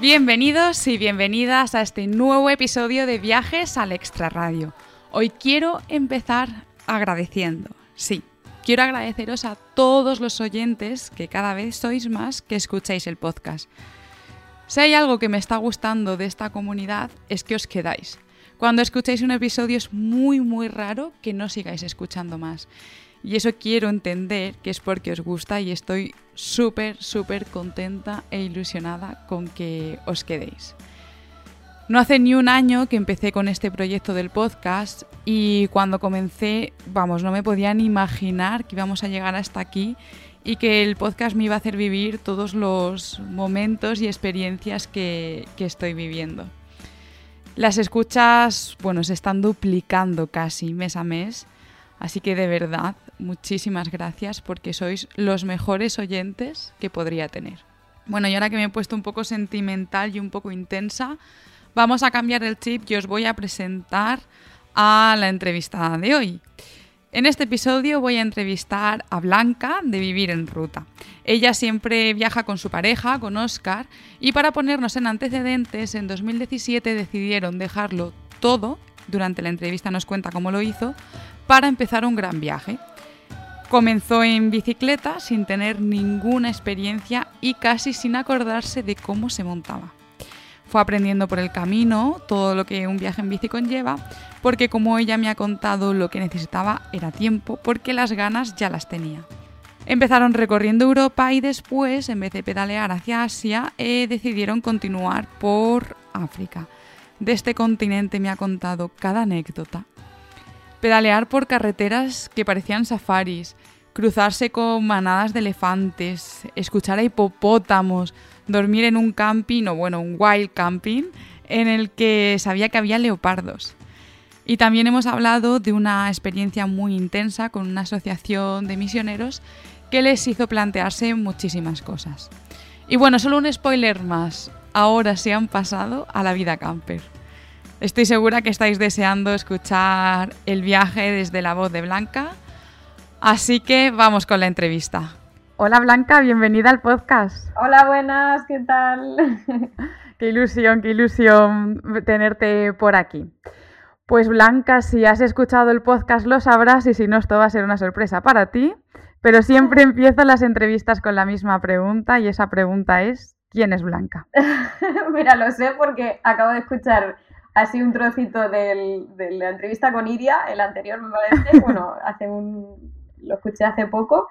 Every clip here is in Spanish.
Bienvenidos y bienvenidas a este nuevo episodio de Viajes al Extraradio. Hoy quiero empezar agradeciendo, sí, quiero agradeceros a todos los oyentes, que cada vez sois más, que escucháis el podcast. Si hay algo que me está gustando de esta comunidad es que os quedáis. Cuando escucháis un episodio es muy muy raro que no sigáis escuchando más. Y eso quiero entender que es porque os gusta y estoy súper, súper contenta e ilusionada con que os quedéis. No hace ni un año que empecé con este proyecto del podcast y cuando comencé, vamos, no me podía ni imaginar que íbamos a llegar hasta aquí y que el podcast me iba a hacer vivir todos los momentos y experiencias que, que estoy viviendo. Las escuchas, bueno, se están duplicando casi mes a mes, así que de verdad muchísimas gracias porque sois los mejores oyentes que podría tener. Bueno, y ahora que me he puesto un poco sentimental y un poco intensa, vamos a cambiar el chip y os voy a presentar a la entrevistada de hoy. En este episodio voy a entrevistar a Blanca de Vivir en Ruta. Ella siempre viaja con su pareja, con Oscar, y para ponernos en antecedentes, en 2017 decidieron dejarlo todo, durante la entrevista nos cuenta cómo lo hizo, para empezar un gran viaje. Comenzó en bicicleta sin tener ninguna experiencia y casi sin acordarse de cómo se montaba. Fue aprendiendo por el camino todo lo que un viaje en bici conlleva, porque como ella me ha contado, lo que necesitaba era tiempo, porque las ganas ya las tenía. Empezaron recorriendo Europa y después, en vez de pedalear hacia Asia, eh, decidieron continuar por África. De este continente me ha contado cada anécdota pedalear por carreteras que parecían safaris, cruzarse con manadas de elefantes, escuchar a hipopótamos, dormir en un camping, o bueno, un wild camping, en el que sabía que había leopardos. Y también hemos hablado de una experiencia muy intensa con una asociación de misioneros que les hizo plantearse muchísimas cosas. Y bueno, solo un spoiler más. Ahora se han pasado a la vida camper. Estoy segura que estáis deseando escuchar el viaje desde la voz de Blanca, así que vamos con la entrevista. Hola Blanca, bienvenida al podcast. Hola, buenas, ¿qué tal? qué ilusión, qué ilusión tenerte por aquí. Pues Blanca, si has escuchado el podcast lo sabrás y si no, esto va a ser una sorpresa para ti. Pero siempre empiezo las entrevistas con la misma pregunta y esa pregunta es, ¿quién es Blanca? Mira, lo sé porque acabo de escuchar así un trocito del, de la entrevista con Iria, el anterior me parece, bueno, hace un, lo escuché hace poco,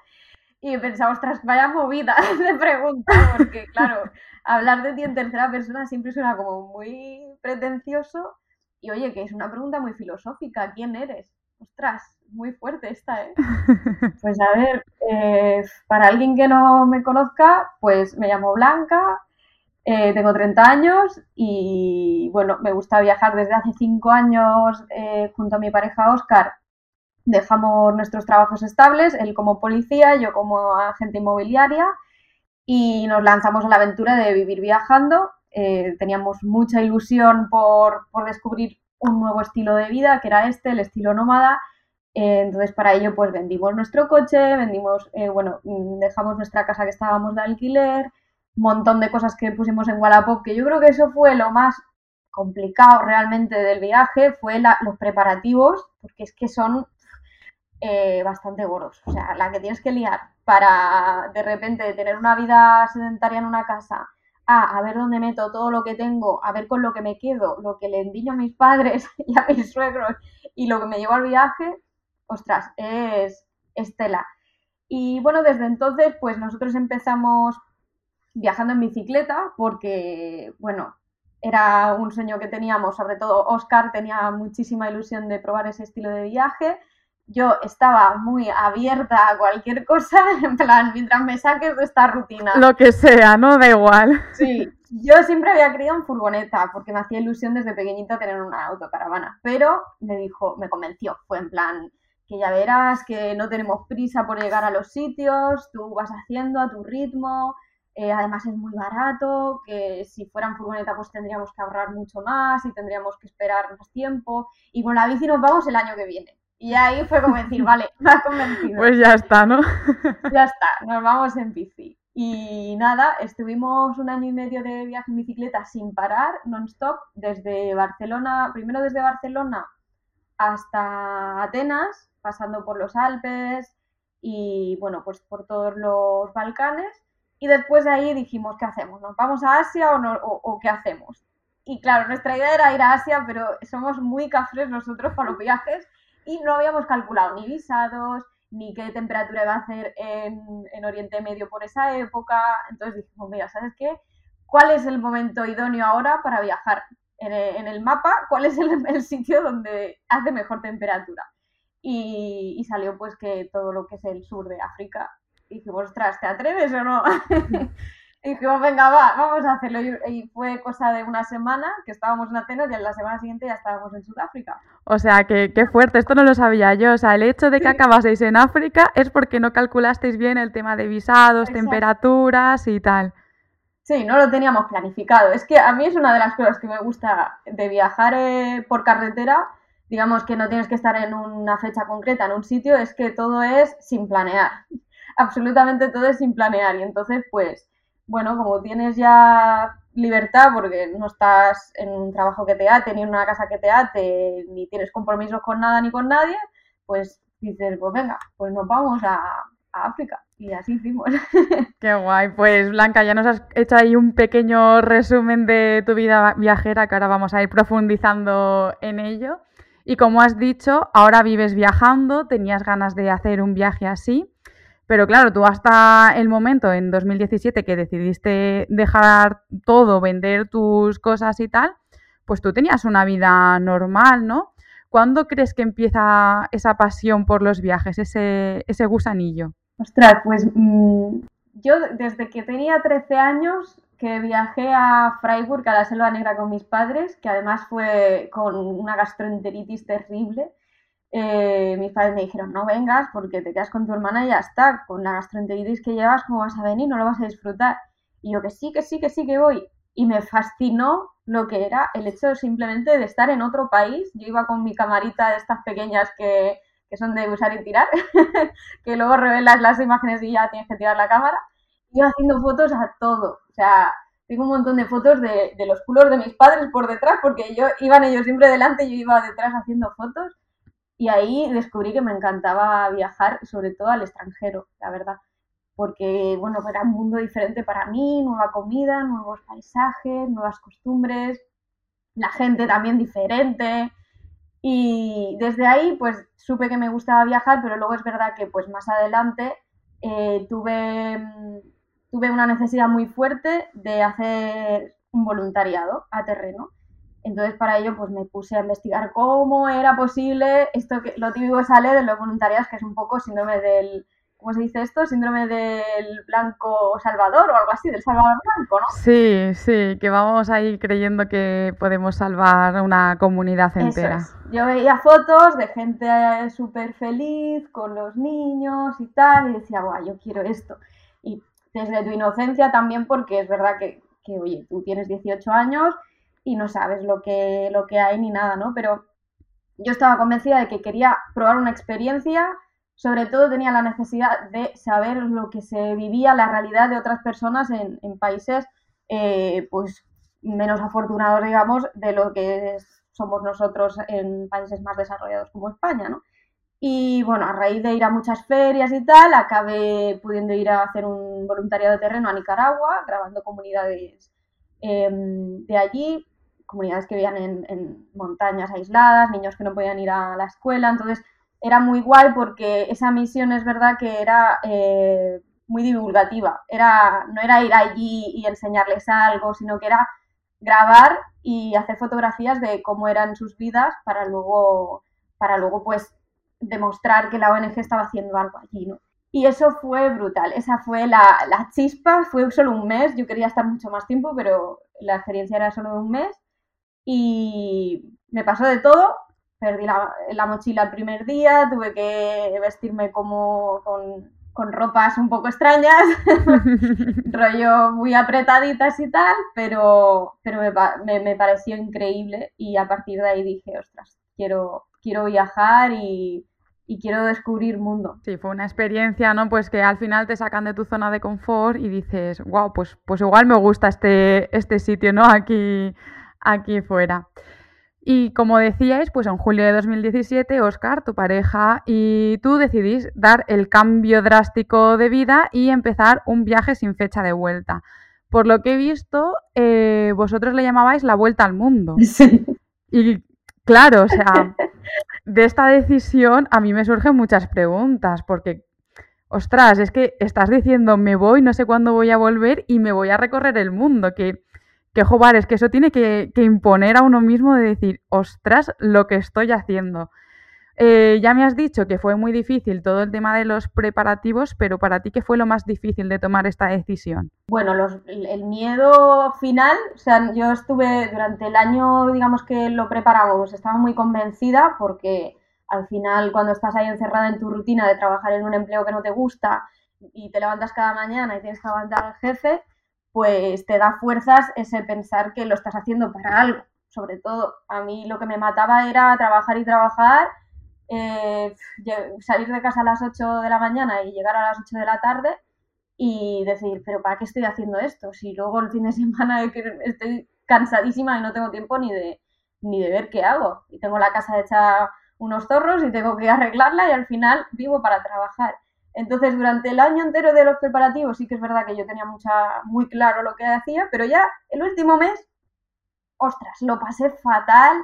y pensaba, ostras, vaya movida de pregunta, porque claro, hablar de ti en tercera persona siempre suena como muy pretencioso, y oye, que es una pregunta muy filosófica, ¿quién eres? Ostras, muy fuerte esta, ¿eh? Pues a ver, eh, para alguien que no me conozca, pues me llamo Blanca, eh, tengo 30 años y bueno, me gusta viajar desde hace 5 años eh, junto a mi pareja Oscar. Dejamos nuestros trabajos estables, él como policía, yo como agente inmobiliaria y nos lanzamos a la aventura de vivir viajando. Eh, teníamos mucha ilusión por, por, descubrir un nuevo estilo de vida, que era este, el estilo nómada. entonces, para ello, pues vendimos nuestro coche, vendimos, bueno, dejamos nuestra casa que estábamos de alquiler, montón de cosas que pusimos en Wallapop, que yo creo que eso fue lo más complicado realmente del viaje, fue los preparativos, porque es que son eh, bastante gordos. O sea, la que tienes que liar para de repente tener una vida sedentaria en una casa, a, ver dónde meto todo lo que tengo, a ver con lo que me quedo, lo que le endiño a mis padres y a mis suegros y lo que me llevo al viaje, ostras, es estela. Y bueno, desde entonces, pues nosotros empezamos viajando en bicicleta porque, bueno, era un sueño que teníamos, sobre todo Oscar tenía muchísima ilusión de probar ese estilo de viaje. Yo estaba muy abierta a cualquier cosa, en plan, mientras me saques de esta rutina. Lo que sea, ¿no? Da igual. Sí, Yo siempre había querido en furgoneta porque me hacía ilusión desde pequeñita tener una autocaravana, pero me dijo, me convenció, fue en plan que ya verás que no tenemos prisa por llegar a los sitios, tú vas haciendo a tu ritmo, eh, además es muy barato, que si fuera en furgoneta pues tendríamos que ahorrar mucho más y tendríamos que esperar más tiempo y con la bici nos vamos el año que viene. Y ahí fue como decir, vale, me ha convencido. Pues ya está, ¿no? ya está, nos vamos en bici. Y nada, estuvimos un año y medio de viaje en bicicleta sin parar, non-stop, desde Barcelona, primero desde Barcelona hasta Atenas, pasando por los Alpes y bueno, pues por todos los Balcanes. Y después de ahí dijimos, ¿qué hacemos? ¿Nos vamos a Asia o, no, o qué hacemos? Y claro, nuestra idea era ir a Asia, pero somos muy cafres nosotros para los viajes y no habíamos calculado ni visados, ni qué temperatura iba a hacer en, Oriente Medio por esa época. Entonces dijimos, mira, ¿sabes qué? ¿Cuál es el momento idóneo ahora para viajar? En el, mapa, ¿cuál es el, sitio donde hace mejor temperatura? Y, y, salió pues que todo lo que es el sur de África. Y dijimos, ostras, ¿te atreves o no? Y dijimos, venga, va, vamos a hacerlo. Y fue cosa de una semana que estábamos en Atenas y en la semana siguiente ya estábamos en Sudáfrica. O sea, que qué fuerte, esto no lo sabía yo. O sea, el hecho de que acabaseis en África es porque no calculasteis bien el tema de visados, temperaturas y tal. Sí, no lo teníamos planificado. Es que a mí es una de las cosas que me gusta de viajar eh, por carretera. Digamos que no tienes que estar en una fecha concreta, en un sitio, es que todo es sin planear. Absolutamente todo es sin planear. Y entonces, pues, bueno, como tienes ya libertad porque no estás en un trabajo que te ate, ni en una casa que te ate, ni tienes compromisos con nada ni con nadie, pues dices, pues venga, pues nos vamos a, África. Y así hicimos. Qué guay. Pues Blanca, ya nos has hecho ahí un pequeño resumen de tu vida viajera que ahora vamos a ir profundizando en ello. Y como has dicho, ahora vives viajando, tenías ganas de hacer un viaje así. Pero claro, tú hasta el momento, en 2017, que decidiste dejar todo, vender tus cosas y tal, pues tú tenías una vida normal, ¿no? ¿Cuándo crees que empieza esa pasión por los viajes, ese, ese gusanillo? Ostras, pues mm, yo desde que tenía 13 años que viajé a Freiburg, a la Selva Negra con mis padres, que además fue con una gastroenteritis terrible, eh, mis padres me dijeron, no vengas porque te quedas con tu hermana y ya está, con la gastroenteritis que llevas, ¿cómo vas a venir? No lo vas a disfrutar. Y yo que sí, que sí, que sí, que voy. Y me fascinó lo que era el hecho simplemente de estar en otro país. Yo iba con mi camarita de estas pequeñas que, que son de usar y tirar, que luego revelas las imágenes y ya tienes que tirar la cámara. Iba haciendo fotos a todo. O sea, tengo un montón de fotos de, de los culos de mis padres por detrás, porque yo iban ellos siempre delante y yo iba detrás haciendo fotos y ahí descubrí que me encantaba viajar, sobre todo al extranjero, la verdad. Porque, bueno, era un mundo diferente para mí, nueva comida, nuevos paisajes, nuevas costumbres, la gente también diferente. Y desde ahí, pues, supe que me gustaba viajar, pero luego es verdad que, pues, más adelante eh, tuve, tuve una necesidad muy fuerte de hacer un voluntariado a terreno. Entonces, para ello, pues me puse a investigar cómo era posible esto que lo típico sale de los voluntariados, que es un poco síndrome del, ¿cómo se dice esto? Síndrome del blanco salvador o algo así, del salvador blanco, ¿no? Sí, sí, que vamos ahí creyendo que podemos salvar una comunidad entera. Yo veía fotos de gente súper feliz con los niños y tal, y decía, guau, yo quiero esto. Y desde tu inocencia también, porque es verdad que, que oye, tú tienes 18 años y no sabes lo que, lo que hay ni nada, ¿no? Pero yo estaba convencida de que quería probar una experiencia, sobre todo tenía la necesidad de saber lo que se vivía, la realidad de otras personas en, países eh, pues menos afortunados, digamos, de lo que somos nosotros en países más desarrollados como España, ¿no? Y bueno, a raíz de ir a muchas ferias y tal, acabé pudiendo ir a hacer un voluntariado de terreno a Nicaragua, grabando comunidades em, de allí, comunidades que vivían en, montañas aisladas, niños que no podían ir a la escuela, entonces era muy guay porque esa misión es verdad que era eh, muy divulgativa, era, no era ir allí y enseñarles algo, sino que era grabar y hacer fotografías de cómo eran sus vidas para luego, para luego pues demostrar que la ONG estaba haciendo algo allí, ¿no? Y eso fue brutal, esa fue la, la, chispa, fue solo un mes, yo quería estar mucho más tiempo, pero la experiencia era solo de un mes y me pasó de todo, perdí la, la mochila el primer día, tuve que vestirme como con, con ropas un poco extrañas, rollo muy apretaditas y tal, pero, pero me, me, pareció increíble y a partir de ahí dije, ostras, quiero, quiero viajar y, y quiero descubrir mundo. Sí, fue una experiencia, ¿no? Pues que al final te sacan de tu zona de confort y dices, wow, pues, pues igual me gusta este, este sitio, ¿no? Aquí, aquí fuera. Y como decíais, pues en julio de 2017, Oscar, tu pareja y tú decidís dar el cambio drástico de vida y empezar un viaje sin fecha de vuelta. Por lo que he visto, eh, vosotros le llamabais la vuelta al mundo. Sí. Y claro, o sea, de esta decisión a mí me surgen muchas preguntas, porque, ostras, es que estás diciendo me voy, no sé cuándo voy a volver y me voy a recorrer el mundo, que que joder, es que eso tiene que, imponer a uno mismo de decir, ostras, lo que estoy haciendo. Eh, ya me has dicho que fue muy difícil todo el tema de los preparativos, pero para ti, ¿qué fue lo más difícil de tomar esta decisión? Bueno, el miedo final, o sea, yo estuve durante el año, digamos que lo preparamos, estaba muy convencida porque al final cuando estás ahí encerrada en tu rutina de trabajar en un empleo que no te gusta y te levantas cada mañana y tienes que aguantar al jefe, pues te da fuerzas ese pensar que lo estás haciendo para algo. Sobre todo, a mí lo que me mataba era trabajar y trabajar, eh, salir de casa a las 8 de la mañana y llegar a las 8 de la tarde y decir, pero ¿para qué estoy haciendo esto? Si luego el fin de semana estoy cansadísima y no tengo tiempo ni de, ni de ver qué hago. Y tengo la casa hecha unos zorros y tengo que arreglarla y al final vivo para trabajar. Entonces, durante el año entero de los preparativos sí que es verdad que yo tenía mucha, muy claro lo que hacía, pero ya el último mes, ostras, lo pasé fatal,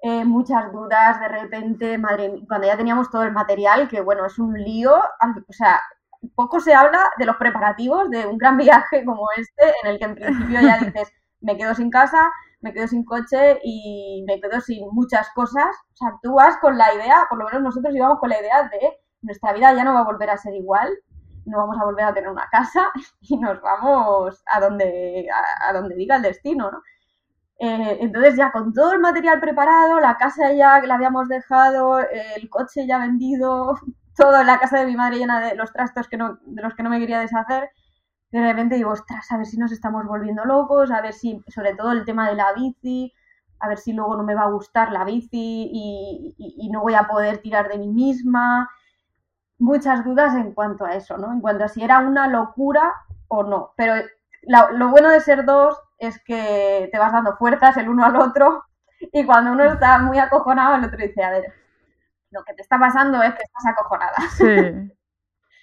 eh, muchas dudas, de repente, madre cuando ya teníamos todo el material, que bueno, es un lío, o sea, poco se habla de los preparativos de un gran viaje como este, en el que en principio ya dices, me quedo sin casa, me quedo sin coche y me quedo sin muchas cosas. O sea, tú vas con la idea, por lo menos nosotros íbamos con la idea de nuestra vida ya no va a volver a ser igual, no vamos a volver a tener una casa y nos vamos a donde, a, donde diga el destino, ¿no? Eh, entonces ya con todo el material preparado, la casa ya la habíamos dejado, el coche ya vendido, toda la casa de mi madre llena de los trastos que no, de los que no me quería deshacer, de repente digo, ostras, a ver si nos estamos volviendo locos, a ver si, sobre todo el tema de la bici, a ver si luego no me va a gustar la bici y, y no voy a poder tirar de mí misma muchas dudas en cuanto a eso, ¿no? En cuanto a si era una locura o no. Pero lo bueno de ser dos es que te vas dando fuerzas el uno al otro y cuando uno está muy acojonado, el otro dice, a ver, lo que te está pasando es que estás acojonada. Sí,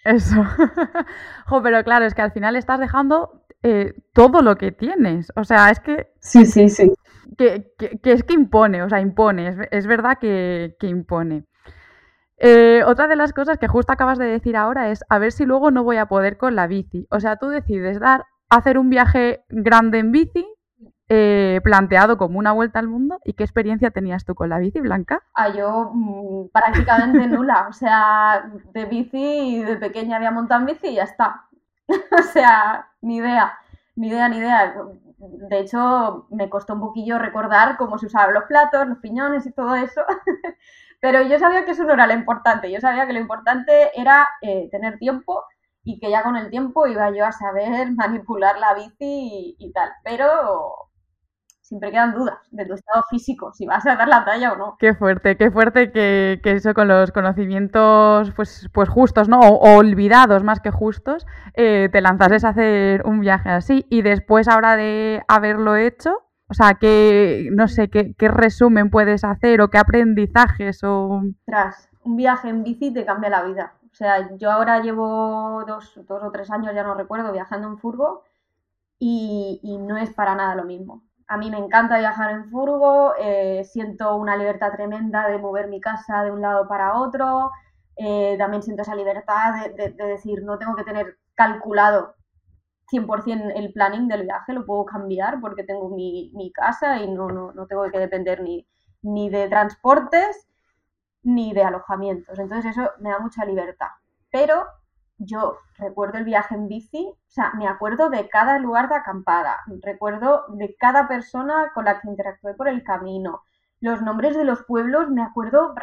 eso. jo, pero claro, es que al final estás dejando eh, todo lo que tienes. O sea, es que... Sí, sí, sí. Que, es que impone, o sea, impone, es, verdad que, que impone. Eh, otra de las cosas que justo acabas de decir ahora es a ver si luego no voy a poder con la bici. O sea, tú decides dar, hacer un viaje grande en bici, eh, planteado como una vuelta al mundo. ¿Y qué experiencia tenías tú con la bici, Blanca? Ah, yo mm, prácticamente nula. O sea, de bici, de pequeña había montado en bici y ya está. o sea, ni idea, ni idea, ni idea. De hecho, me costó un poquillo recordar cómo se usaban los platos, los piñones y todo eso. Pero yo sabía que eso no era lo importante, yo sabía que lo importante era eh, tener tiempo y que ya con el tiempo iba yo a saber manipular la bici y, tal. Pero siempre quedan dudas de tu estado físico, si vas a dar la talla o no. Qué fuerte, qué fuerte que, eso con los conocimientos pues, pues justos, ¿no? O, olvidados más que justos, eh, te lanzases a hacer un viaje así y después ahora de haberlo hecho, o sea, ¿qué, no sé, qué, resumen puedes hacer o qué aprendizajes o... Tras, un viaje en bici te cambia la vida. O sea, yo ahora llevo dos, o tres años, ya no recuerdo, viajando en furgo y, no es para nada lo mismo. A mí me encanta viajar en furgo, eh, siento una libertad tremenda de mover mi casa de un lado para otro, eh, también siento esa libertad de, decir, no tengo que tener calculado 100% el planning del viaje, lo puedo cambiar porque tengo mi, casa y no, no, tengo que depender ni, ni de transportes ni de alojamientos. Entonces eso me da mucha libertad. Pero yo recuerdo el viaje en bici, o sea, me acuerdo de cada lugar de acampada, recuerdo de cada persona con la que interactué por el camino, los nombres de los pueblos, me acuerdo,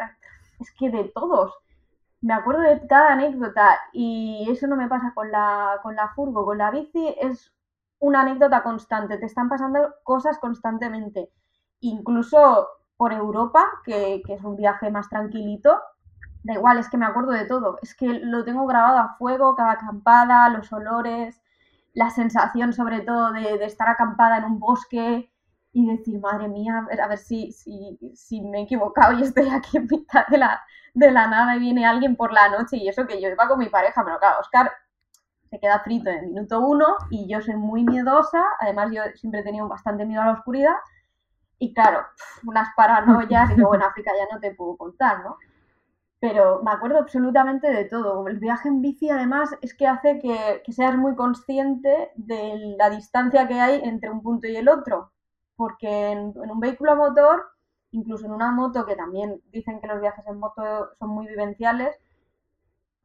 es que de todos, me acuerdo de cada anécdota y eso no me pasa con la, con la furgo, con la bici es una anécdota constante, te están pasando cosas constantemente, incluso por Europa, que, que es un viaje más tranquilito, da igual, es que me acuerdo de todo, es que lo tengo grabado a fuego, cada acampada, los olores, la sensación sobre todo de, estar acampada en un bosque y decir, madre mía, a ver, a ver si, si, si, me he equivocado y estoy aquí en mitad de la, de la nada y viene alguien por la noche y eso que yo iba con mi pareja, pero claro, Oscar se queda frito en el minuto uno y yo soy muy miedosa, además yo siempre he tenido bastante miedo a la oscuridad y claro, unas paranoias y luego en África ya no te puedo contar, ¿no? pero me acuerdo absolutamente de todo. El viaje en bici además es que hace que, seas muy consciente de la distancia que hay entre un punto y el otro, porque en, un vehículo a motor, incluso en una moto, que también dicen que los viajes en moto son muy vivenciales,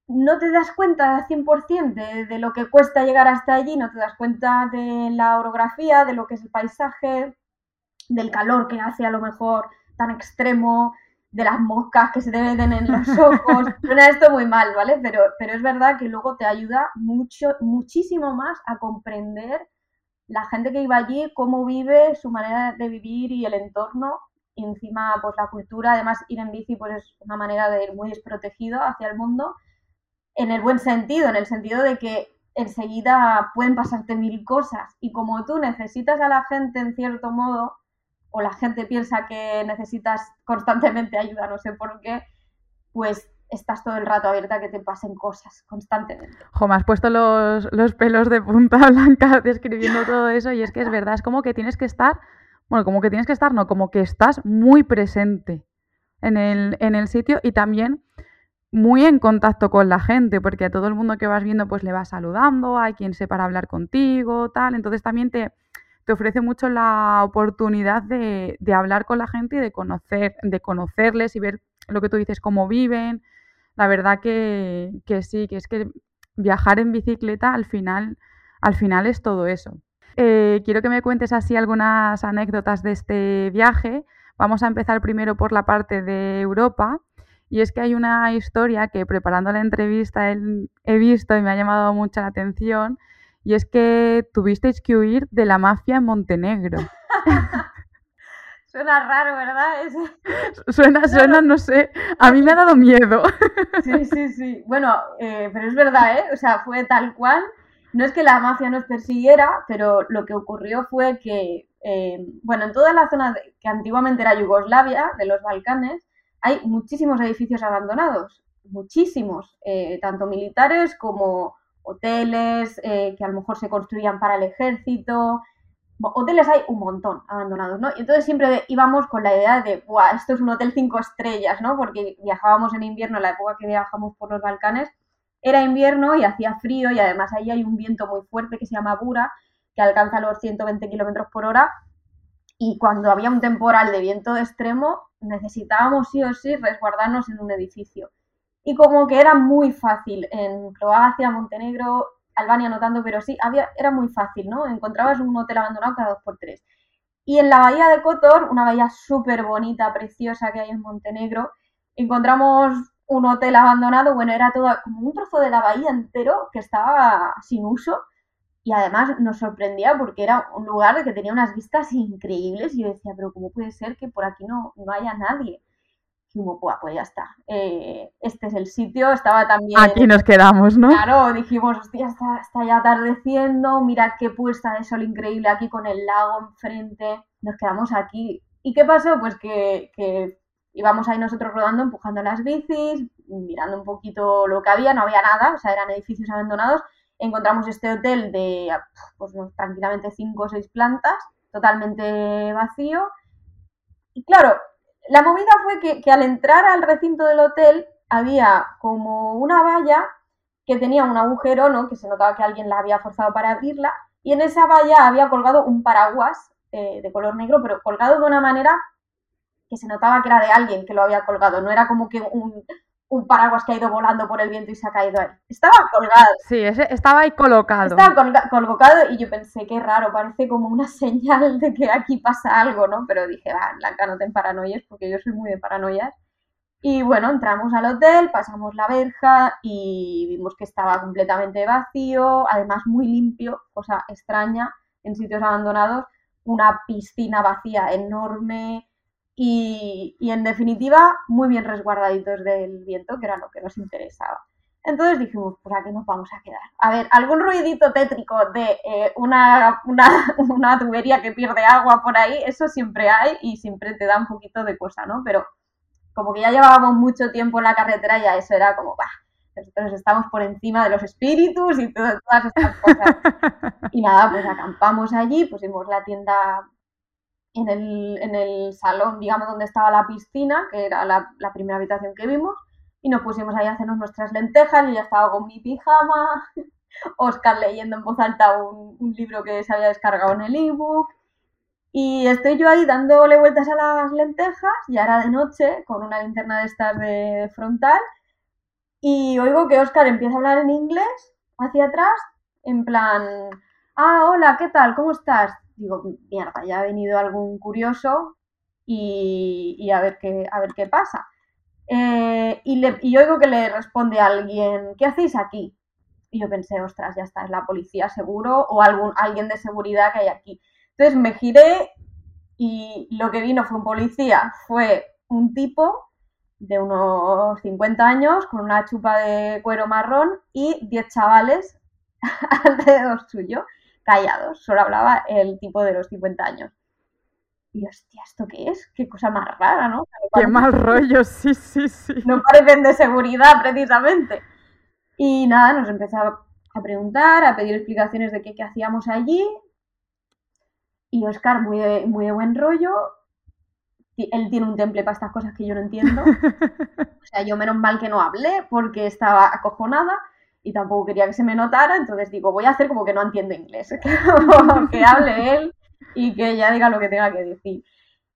no te das cuenta al 100% de, de lo que cuesta llegar hasta allí, no te das cuenta de la orografía, de lo que es el paisaje, del calor que hace a lo mejor tan extremo, de las moscas que se te meten en los ojos. Suena esto muy mal, ¿vale? Pero, pero es verdad que luego te ayuda mucho, muchísimo más a comprender la gente que iba allí, cómo vive, su manera de vivir y el entorno. Encima, pues la cultura, además ir en bici, pues es una manera de ir muy desprotegido hacia el mundo, en el buen sentido, en el sentido de que enseguida pueden pasarte mil cosas. Y como tú necesitas a la gente en cierto modo, o la gente piensa que necesitas constantemente ayuda, no sé por qué, pues estás todo el rato abierta a que te pasen cosas constantemente. Jo, me has puesto los, pelos de punta blanca describiendo todo eso y es que es verdad, es como que tienes que estar, bueno, como que tienes que estar, no, como que estás muy presente en el, en el sitio y también muy en contacto con la gente, porque a todo el mundo que vas viendo pues le vas saludando, hay quien se para hablar contigo, tal, entonces también te, te ofrece mucho la oportunidad de, hablar con la gente y de, conocer, de conocerles y ver lo que tú dices, cómo viven. La verdad que, sí, que es que viajar en bicicleta al final, al final es todo eso. Eh, quiero que me cuentes así algunas anécdotas de este viaje. Vamos a empezar primero por la parte de Europa. Y es que hay una historia que preparando la entrevista he visto y me ha llamado mucho la atención, y es que tuvisteis que huir de la mafia en Montenegro. Suena raro, ¿verdad? Suena, suena, no sé. A mí me ha dado miedo. Sí, sí, sí. Bueno, eh, pero es verdad, ¿eh? O sea, fue tal cual. No es que la mafia nos persiguiera, pero lo que ocurrió fue que, eh, bueno, en toda la zona que antiguamente era Yugoslavia, de los Balcanes, hay muchísimos edificios abandonados. Muchísimos. Eh, tanto militares como hoteles que a lo mejor se construían para el ejército. Hoteles hay un montón abandonados, ¿no? Y entonces siempre íbamos con la idea de, Buah, esto es un hotel cinco estrellas, ¿no? Porque viajábamos en invierno, la época que viajamos por los Balcanes, era invierno y hacía frío y además ahí hay un viento muy fuerte que se llama Bura, que alcanza los 120 kilómetros por hora. Y cuando había un temporal de viento extremo, necesitábamos sí o sí resguardarnos en un edificio y como que era muy fácil en Croacia, Montenegro, Albania no tanto, pero sí, había, era muy fácil, ¿no? Encontrabas un hotel abandonado cada dos por tres. Y en la bahía de Kotor, una bahía súper bonita, preciosa que hay en Montenegro, encontramos un hotel abandonado, bueno, era todo como un trozo de la bahía entero que estaba sin uso y además nos sorprendía porque era un lugar que tenía unas vistas increíbles y yo decía, pero ¿cómo puede ser que por aquí no, no haya nadie? Dijimos, pues ya está, eh, este es el sitio, estaba también... Aquí nos quedamos, ¿no? Claro, dijimos, hostia, está, está ya atardeciendo, mira qué puesta de sol increíble aquí con el lago enfrente, nos quedamos aquí. ¿Y qué pasó? Pues que, que íbamos ahí nosotros rodando, empujando las bicis, mirando un poquito lo que había, no había nada, o sea, eran edificios abandonados. Encontramos este hotel de, pues, tranquilamente cinco o seis plantas, totalmente vacío. Y claro, la movida fue que, al entrar al recinto del hotel había como una valla que tenía un agujero, ¿no? Que se notaba que alguien la había forzado para abrirla. Y en esa valla había colgado un paraguas eh, de color negro, pero colgado de una manera que se notaba que era de alguien que lo había colgado. No era como que un, un paraguas que ha ido volando por el viento y se ha caído ahí. Estaba colgado. Sí, ese estaba ahí colocado. Estaba colgado y yo pensé, qué raro, parece como una señal de que aquí pasa algo, ¿no? Pero dije, va, Blanca, no te paranoias, porque yo soy muy de paranoias. Y bueno, entramos al hotel, pasamos la verja y vimos que estaba completamente vacío, además muy limpio, cosa extraña, en sitios abandonados, una piscina vacía enorme, y, en definitiva muy bien resguardaditos del viento, que era lo que nos interesaba. Entonces dijimos, pues aquí nos vamos a quedar. A ver, algún ruidito tétrico de eh, una, una, tubería que pierde agua por ahí, eso siempre hay y siempre te da un poquito de cosa, ¿no? Pero como que ya llevábamos mucho tiempo en la carretera, ya eso era como, bah, nosotros estamos por encima de los espíritus y todas estas cosas. Y nada, pues acampamos allí, pusimos la tienda en el, en el salón, digamos, donde estaba la piscina, que era la, primera habitación que vimos, y nos pusimos ahí a hacernos nuestras lentejas, yo ya estaba con mi pijama, Oscar leyendo en voz alta un, un libro que se había descargado en el ebook, y estoy yo ahí dándole vueltas a las lentejas, ya era de noche, con una linterna de estas de frontal, y oigo que Oscar empieza a hablar en inglés hacia atrás, en plan, ah, hola, ¿qué tal? ¿Cómo estás? Digo, mierda, ya ha venido algún curioso y, a, ver qué, a ver qué pasa. Eh, y, le, y oigo que le responde a alguien, ¿qué hacéis aquí? Y yo pensé, ostras, ya está, es la policía seguro o algún, alguien de seguridad que hay aquí. Entonces me giré y lo que vino fue un policía, fue un tipo de unos 50 años con una chupa de cuero marrón y 10 chavales alrededor suyo callados, solo hablaba el tipo de los 50 años. Y hostia, ¿esto qué es? Qué cosa más rara, ¿no? qué mal rollo, sí, sí, sí. No parecen de seguridad, precisamente. Y nada, nos empezaba a preguntar, a pedir explicaciones de qué, qué hacíamos allí. Y Oscar, muy de, muy de buen rollo, él tiene un temple para estas cosas que yo no entiendo. O sea, yo menos mal que no hablé porque estaba acojonada y tampoco quería que se me notara, entonces digo, voy a hacer como que no entiendo inglés, que hable él y que ya diga lo que tenga que decir.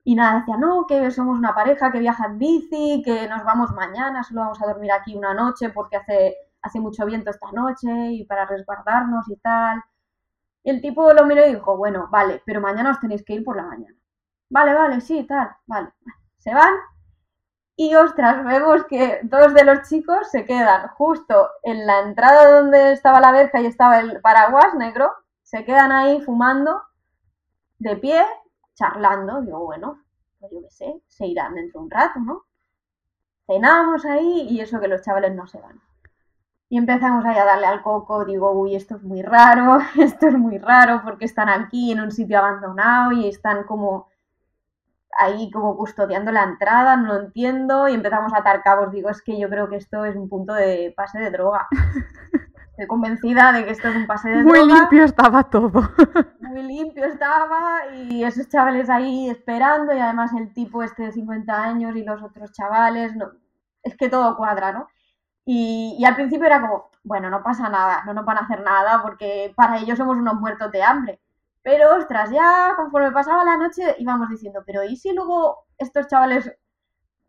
Y nada, decía, no, que somos una pareja que viaja en bici, que nos vamos mañana, solo vamos a dormir aquí una noche porque hace, hace mucho viento esta noche y para resguardarnos y tal. Y el tipo lo miró y dijo, bueno, vale, pero mañana os tenéis que ir por la mañana. Vale, vale, sí, tal, vale. Se van y ostras, vemos que dos de los chicos se quedan justo en la entrada donde estaba la verja y estaba el paraguas negro, se quedan ahí fumando, de pie, charlando. Digo, bueno, pues yo qué sé, se irán dentro de un rato, ¿no? Cenamos ahí y eso que los chavales no se van. Y empezamos ahí a darle al coco, digo, uy, esto es muy raro, esto es muy raro porque están aquí en un sitio abandonado y están como ahí como custodiando la entrada, no lo entiendo, y empezamos a atar cabos. Digo, es que yo creo que esto es un punto de pase de droga. Estoy convencida de que esto es un pase de droga. Muy limpio estaba todo. Muy limpio estaba, y esos chavales ahí esperando, y además el tipo este de 50 años y los otros chavales, no, es que todo cuadra, ¿no? Y, y al principio era como, bueno, no pasa nada, no nos van a hacer nada porque para ellos somos unos muertos de hambre. Pero, ostras, ya conforme pasaba la noche íbamos diciendo, pero ¿y si luego estos chavales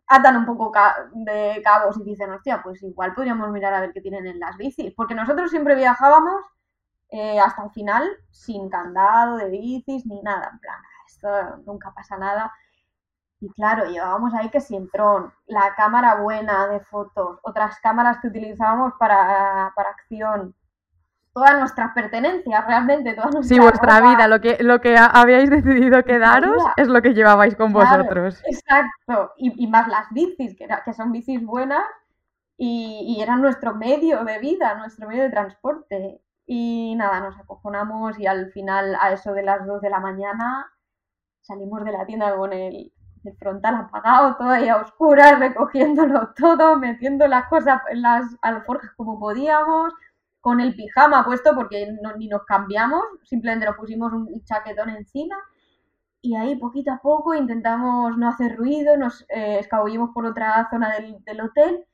atan un poco de cabos y dicen, hostia, pues igual podríamos mirar a ver qué tienen en las bicis? Porque nosotros siempre viajábamos eh, hasta el final sin candado de bicis ni nada, en plan, esto nunca pasa nada. Y claro, llevábamos ahí que siempre la cámara buena de fotos, otras cámaras que utilizábamos para, para acción, todas nuestras pertenencias, realmente, todas nuestras Sí, vuestra vida, lo que, lo que habíais decidido quedaros es lo que llevabais con vosotros. Exacto, y, más las bicis, que, que son bicis buenas y, y, eran nuestro medio de vida, nuestro medio de transporte. Y nada, nos acojonamos y al final, a eso de las 2 de la mañana, salimos de la tienda con el, el frontal apagado, todavía a oscuras, recogiéndolo todo, metiendo las cosas en las alforjas como podíamos con el pijama puesto porque ni nos cambiamos, simplemente nos pusimos un chaquetón encima y ahí poquito a poco intentamos no hacer ruido, nos eh, escabullimos por otra zona del, del, hotel,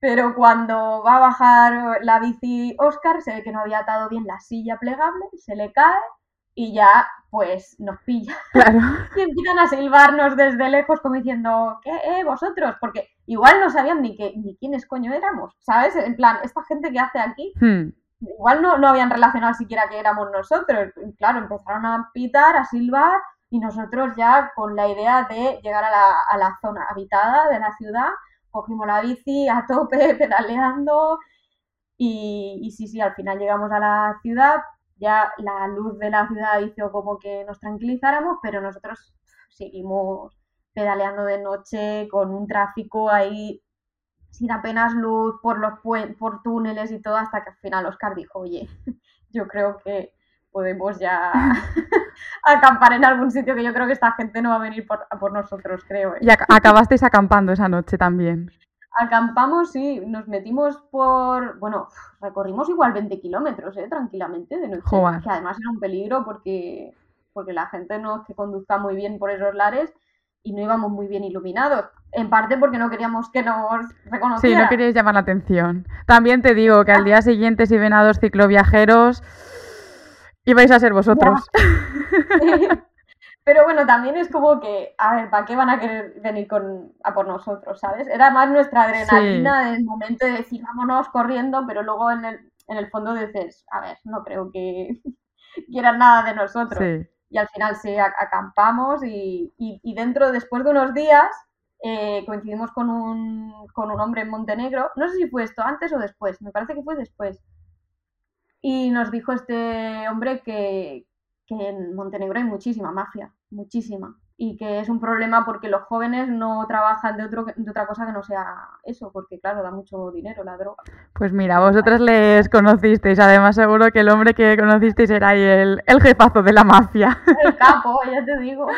pero cuando va a bajar la bici Oscar se ve que no había atado bien la silla plegable, se le cae y ya pues nos pilla. Claro. y empiezan a silbarnos desde lejos como diciendo, ¿qué? Eh, vosotros? Porque igual no sabían ni, que, ni quiénes coño éramos, ¿sabes? En plan, esta gente que hace aquí, Hmm. igual no, no habían relacionado siquiera que éramos nosotros. Y claro, empezaron a pitar, a silbar y nosotros ya con la idea de llegar a la, a la zona habitada de la ciudad, cogimos la bici a tope, pedaleando y, y sí, sí, al final llegamos a la ciudad, ya la luz de la ciudad hizo como que nos tranquilizáramos, pero nosotros seguimos pedaleando de noche con un tráfico ahí sin apenas luz por los por túneles y todo hasta que al final Oscar dijo, oye, yo creo que podemos ya acampar en algún sitio que yo creo que esta gente no va a venir por, por nosotros, creo. ¿eh". Y ac- acabasteis acampando esa noche también. Acampamos, sí, nos metimos por, bueno, recorrimos igual 20 kilómetros, ¿eh? Tranquilamente de noche, Joder. que además era un peligro porque, porque la gente no es que conduzca muy bien por esos lares y no íbamos muy bien iluminados, en parte porque no queríamos que nos Sí, reconocieran. no queríais llamar la atención. También te digo que al día siguiente si ven a dos cicloviajeros, ibais a ser vosotros. Pero bueno, también es como que, a ver, ¿para qué van a querer venir con, a por nosotros, sabes? Era más nuestra adrenalina del momento de decir, vámonos corriendo, pero luego en el, en el fondo dices, a ver, no creo que quieran nada de nosotros. Sí. Y al final sí, ac- acampamos y, y- y dentro, después de unos días, eh, coincidimos con un, con un hombre en Montenegro. No sé si fue esto antes o después, me parece que fue después. Y nos dijo este hombre que, que en Montenegro hay muchísima mafia, muchísima. Y que es un problema porque los jóvenes no trabajan de, otro, de otra cosa que no sea eso, porque claro, da mucho dinero la droga. Pues mira, vosotras les conocisteis. Además, seguro que el hombre que conocisteis era ahí el, el jefazo de la mafia. El capo, ya te digo.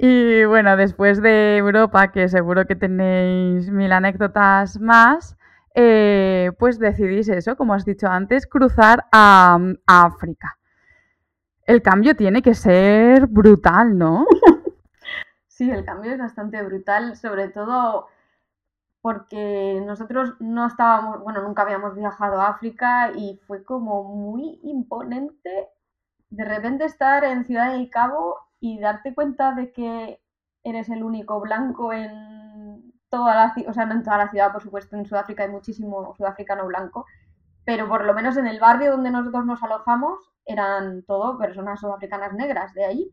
Y bueno, después de Europa, que seguro que tenéis mil anécdotas más, eh, pues decidís eso, como has dicho antes, cruzar a, a África. El cambio tiene que ser brutal, ¿no? Sí, el cambio es bastante brutal, sobre todo porque nosotros no estábamos, bueno, nunca habíamos viajado a África y fue como muy imponente de repente estar en Ciudad del Cabo y darte cuenta de que eres el único blanco en toda la ciudad, o sea, no en toda la ciudad, por supuesto, en Sudáfrica hay muchísimo sudafricano blanco, pero por lo menos en el barrio donde nosotros nos alojamos eran todo personas sudafricanas negras de allí.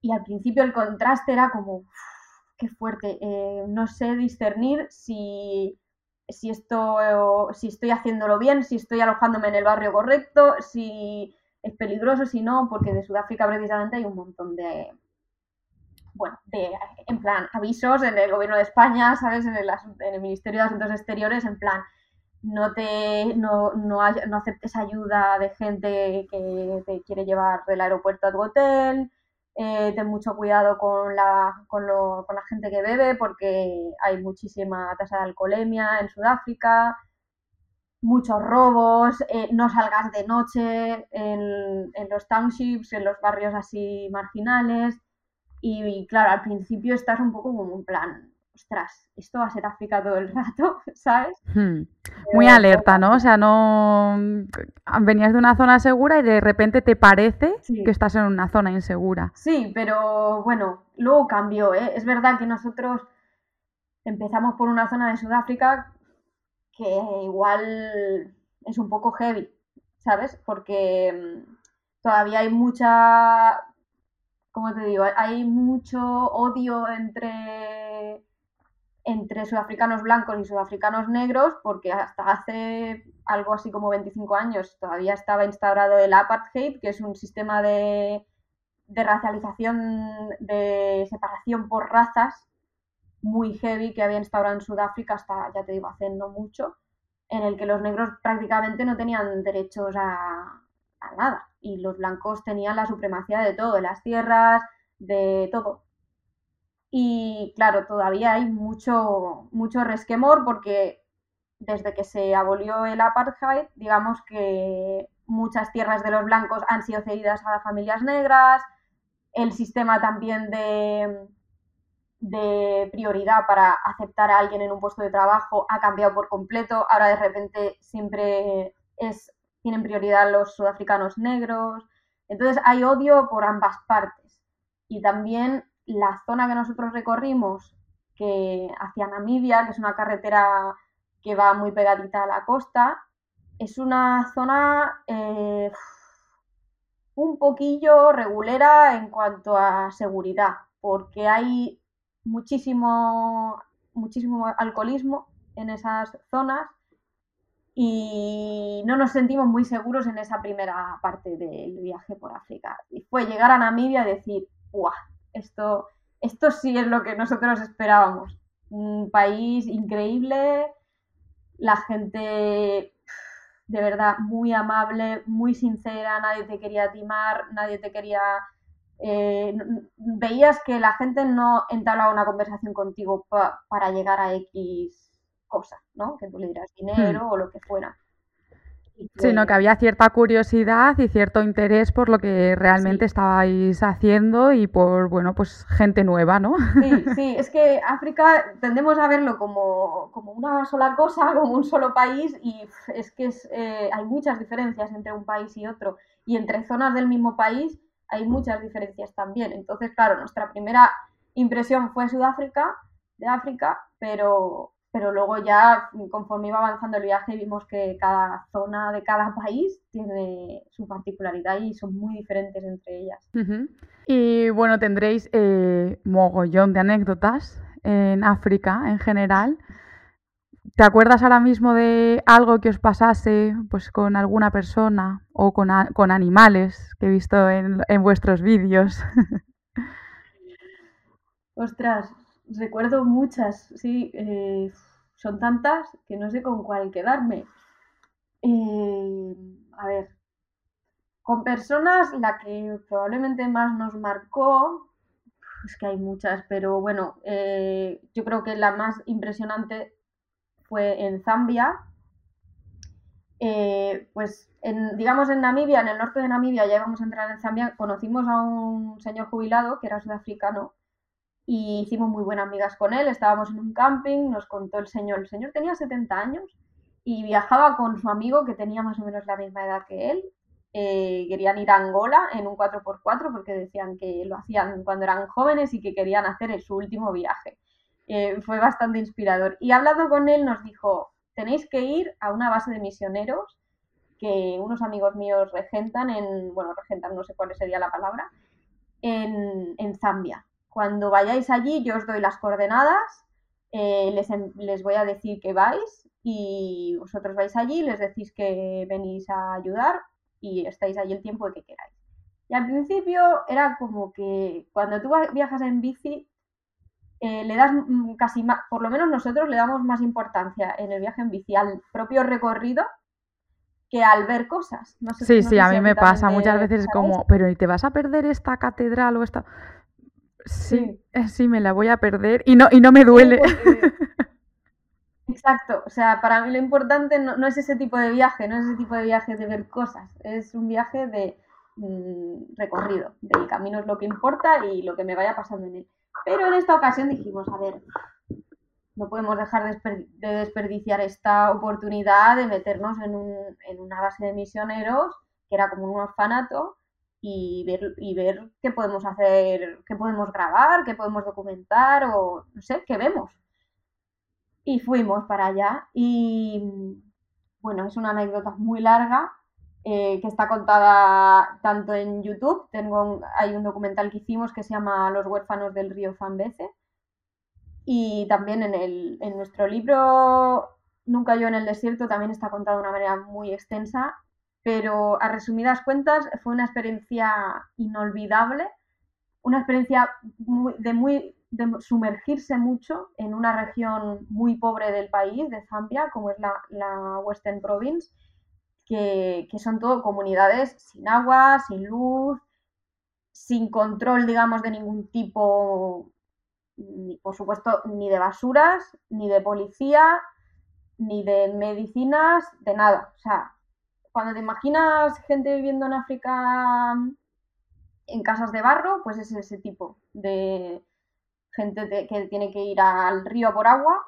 Y al principio el contraste era como, "Uf, qué fuerte, eh, no sé discernir si, si, esto, si estoy haciéndolo bien, si estoy alojándome en el barrio correcto, si es peligroso, si no, porque de Sudáfrica precisamente hay un montón de, bueno, de, en plan, avisos en el gobierno de España, ¿sabes? En el, en el Ministerio de Asuntos Exteriores, en plan, no te no, no, no aceptes ayuda de gente que te quiere llevar del aeropuerto a tu hotel, eh, ten mucho cuidado con la, con, lo- con la gente que bebe porque hay muchísima tasa de alcoholemia en Sudáfrica, muchos robos, eh, no salgas de noche en, en los townships, en los barrios así marginales. Y, y, claro, al principio estás un poco como en plan, ostras, esto va a ser África todo el rato, ¿sabes? Hmm. Muy Pero- alerta, ¿no? O sea, no venías de una zona segura y de repente te parece Sí. que estás en una zona insegura. Sí, pero bueno, luego cambió, ¿eh? Es verdad que nosotros empezamos por una zona de Sudáfrica que igual es un poco heavy, ¿sabes? Porque mm, todavía hay mucha, ¿cómo te digo? Hay mucho odio entre, entre sudafricanos blancos y sudafricanos negros, porque hasta hace algo así como 25 años todavía estaba instaurado el apartheid, que es un sistema de, racialización, de separación por razas muy heavy que había instaurado en Sudáfrica hasta, ya te digo, hace no mucho, en el que los negros prácticamente no tenían derechos a, a nada y los blancos tenían la supremacía de todo, de las tierras, de todo. Y claro, todavía hay mucho, mucho resquemor porque desde que se abolió el apartheid, digamos que muchas tierras de los blancos han sido cedidas a familias negras, el sistema también de, de prioridad para aceptar a alguien en un puesto de trabajo ha cambiado por completo. Ahora de repente siempre es, tienen prioridad los sudafricanos negros. Entonces hay odio por ambas partes. Y también la zona que nosotros recorrimos, que hacia Namibia, que es una carretera que va muy pegadita a la costa, es una zona eh, un poquillo regulera en cuanto a seguridad, porque hay muchísimo, muchísimo alcoholismo en esas zonas y no nos sentimos muy seguros en esa primera parte del viaje por África. Y fue llegar a Namibia y decir, ¡guau! Esto, esto sí es lo que nosotros esperábamos. Un país increíble, la gente de verdad muy amable, muy sincera, nadie te quería timar, nadie te quería... Eh, veías que la gente no entablaba una conversación contigo para llegar a X cosas, ¿no? Que tú le dirás dinero hmm. o lo que fuera. Sino que había cierta curiosidad y cierto interés por lo que realmente estabais haciendo y por, bueno, pues gente nueva, ¿no? Sí, sí, es que África tendemos a verlo como, una sola cosa, como un solo país y es que es, eh, hay muchas diferencias entre un país y otro y entre zonas del mismo país hay muchas diferencias también. Entonces, claro, nuestra primera impresión fue Sudáfrica, de África, pero, pero luego ya conforme iba avanzando el viaje vimos que cada zona de cada país tiene su particularidad y son muy diferentes entre ellas. Y bueno, tendréis eh, mogollón de anécdotas en África en general. ¿Te acuerdas ahora mismo de algo que os pasase pues, con alguna persona o con, con animales que he visto en, en vuestros vídeos? Ostras, recuerdo muchas, sí. Eh, son tantas que no sé con cuál quedarme. Eh, a ver, con personas, la que probablemente más nos marcó, es que hay muchas, pero bueno, eh, yo creo que la más impresionante fue en Zambia. Pues digamos en Namibia, en el norte de Namibia, ya íbamos a entrar en Zambia, conocimos a un señor jubilado que era sudafricano y hicimos muy buenas amigas con él. Estábamos en un camping, nos contó el señor. El señor tenía 70 años y viajaba con su amigo que tenía más o menos la misma edad que él. Eh, querían ir a Angola en un 4x4 porque decían que lo hacían cuando eran jóvenes y que querían hacer su último viaje. Eh, fue bastante inspirador. Y hablando con él nos dijo, tenéis que ir a una base de misioneros que unos amigos míos regentan en, bueno, regentan, no sé cuál sería la palabra, en, en Zambia. Cuando vayáis allí, yo os doy las coordenadas, eh, les, voy a decir que vais y vosotros vais allí, les decís que venís a ayudar y estáis allí el tiempo que queráis. Y al principio era como que cuando tú viajas en bici, eh, le das casi más, por lo menos nosotros le damos más importancia en el viaje en bici al propio recorrido que al ver cosas. sí, sí, a mí me pasa muchas veces es como, pero ¿y te vas a perder esta catedral o esta? Sí, eh, sí, me la voy a perder y no, y no me duele. Exacto, o sea, para mí lo importante no, es ese tipo de viaje, no es ese tipo de viaje de ver cosas, es un viaje de mm, recorrido, del camino es lo que importa y lo que me vaya pasando en él. Pero en esta ocasión dijimos, a ver, no podemos dejar de, desperdiciar esta oportunidad de meternos en, un, en una base de misioneros, que era como un orfanato, y ver, y ver qué podemos hacer, qué podemos grabar, qué podemos documentar o no sé, qué vemos. Y fuimos para allá y bueno, es una anécdota muy larga eh, que está contada tanto en YouTube, tengo hay un documental que hicimos que se llama Los huérfanos del río Zambeze y también en, el, en nuestro libro Nunca yo en el desierto también está contado de una manera muy extensa pero a resumidas cuentas fue una experiencia inolvidable, una experiencia de, muy, sumergirse mucho en una región muy pobre del país, de Zambia, como es la, Western Province, que, son todo comunidades sin agua, sin luz, sin control, digamos, de ningún tipo, por supuesto, ni de basuras, ni de policía, ni de medicinas, de nada. O sea, cuando te imaginas gente viviendo en África en casas de barro, pues es ese tipo de gente que tiene que ir al río por agua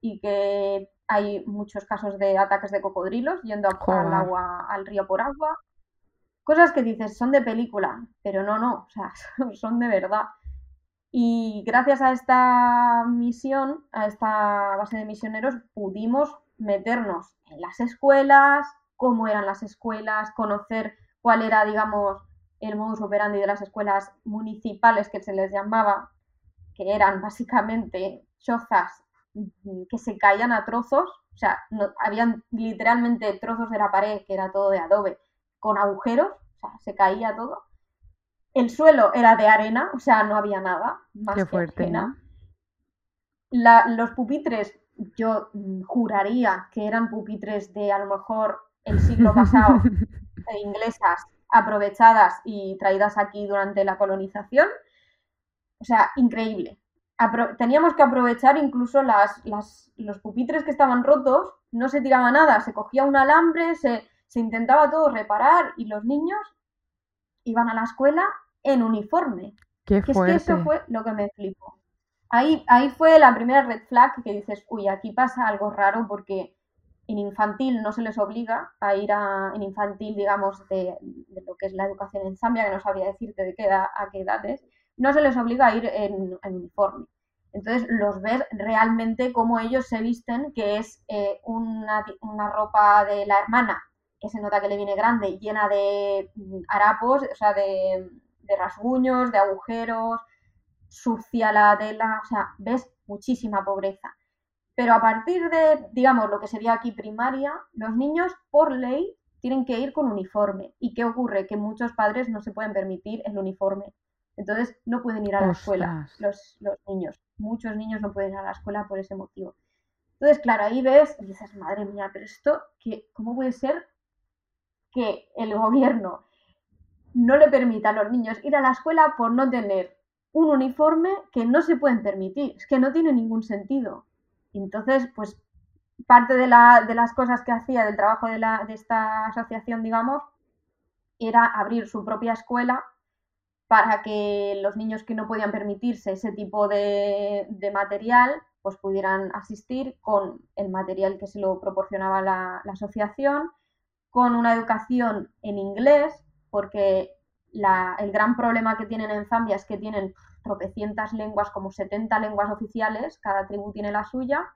y que hay muchos casos de ataques de cocodrilos yendo al agua, al río por agua. cosas que dices son de película, pero no, no, o sea, son de verdad. Y gracias a esta misión, a esta base de misioneros, pudimos meternos en las escuelas, cómo eran las escuelas, conocer cuál era, digamos, el modus operandi de las escuelas municipales que se les llamaba, que eran básicamente chozas mm, que se caían a trozos, o sea, no, habían literalmente trozos de la pared, que era todo de adobe, con agujeros, o sea, se caía todo el suelo era de arena, o sea, no había nada más que fuerte, arena. los pupitres, yo mm, juraría que eran pupitres de a lo mejor el siglo pasado, inglesas, aprovechadas y traídas aquí durante la colonización. O sea, increíble. teníamos que aprovechar incluso las, los pupitres que estaban rotos, no se tiraba nada, se cogía un alambre, se, se intentaba todo reparar y los niños iban a la escuela en uniforme. Qué es que eso fue lo que me flipó. Ahí, ahí fue la primera red flag que dices, uy, aquí pasa algo raro porque infantil no se les obliga a ir a, en infantil, digamos, de, lo que es la educación en Zambia, que no sabría decirte de qué edad, a qué edades, no se les obliga a ir en, uniforme. Entonces los ves realmente cómo ellos se visten, que es eh, una, una, ropa de la hermana, que se nota que le viene grande, llena de mm, harapos, o sea, de, de rasguños, de agujeros, sucia la tela, o sea, ves muchísima pobreza. Pero a partir de, digamos, lo que sería aquí primaria, los niños por ley tienen que ir con uniforme. ¿Y qué ocurre? Que muchos padres no se pueden permitir el uniforme. Entonces no pueden ir a la escuela los, los, niños. Muchos niños no pueden ir a la escuela por ese motivo. Entonces, claro, ahí ves y dices, madre mía, pero esto, ¿qué, ¿cómo puede ser que el gobierno no le permita a los niños ir a la escuela por no tener un uniforme que no se pueden permitir. Es que no tiene ningún sentido. Entonces, pues parte de, las cosas que hacía del trabajo de, esta asociación, digamos, era abrir su propia escuela para que los niños que no podían permitirse ese tipo de, material, pues pudieran asistir con el material que se lo proporcionaba la asociación, con una educación en inglés, porque el gran problema que tienen en Zambia es que tienen tropecientas lenguas, como 70 lenguas oficiales, cada tribu tiene la suya.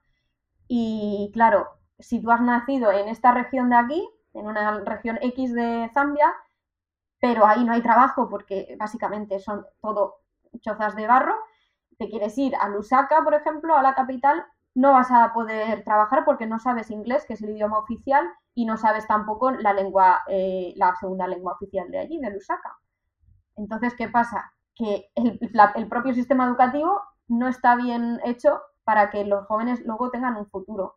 Y claro, si tú has nacido en esta región de aquí, en una región X de Zambia, pero ahí no hay trabajo porque básicamente son todo chozas de barro, te quieres ir a Lusaka, por ejemplo, a la capital, no vas a poder trabajar porque no sabes inglés, que es el idioma oficial, y no sabes tampoco la lengua, eh, la segunda lengua oficial de allí, de Lusaka. Entonces, ¿qué pasa? Que el, propio sistema educativo no está bien hecho para que los jóvenes luego tengan un futuro.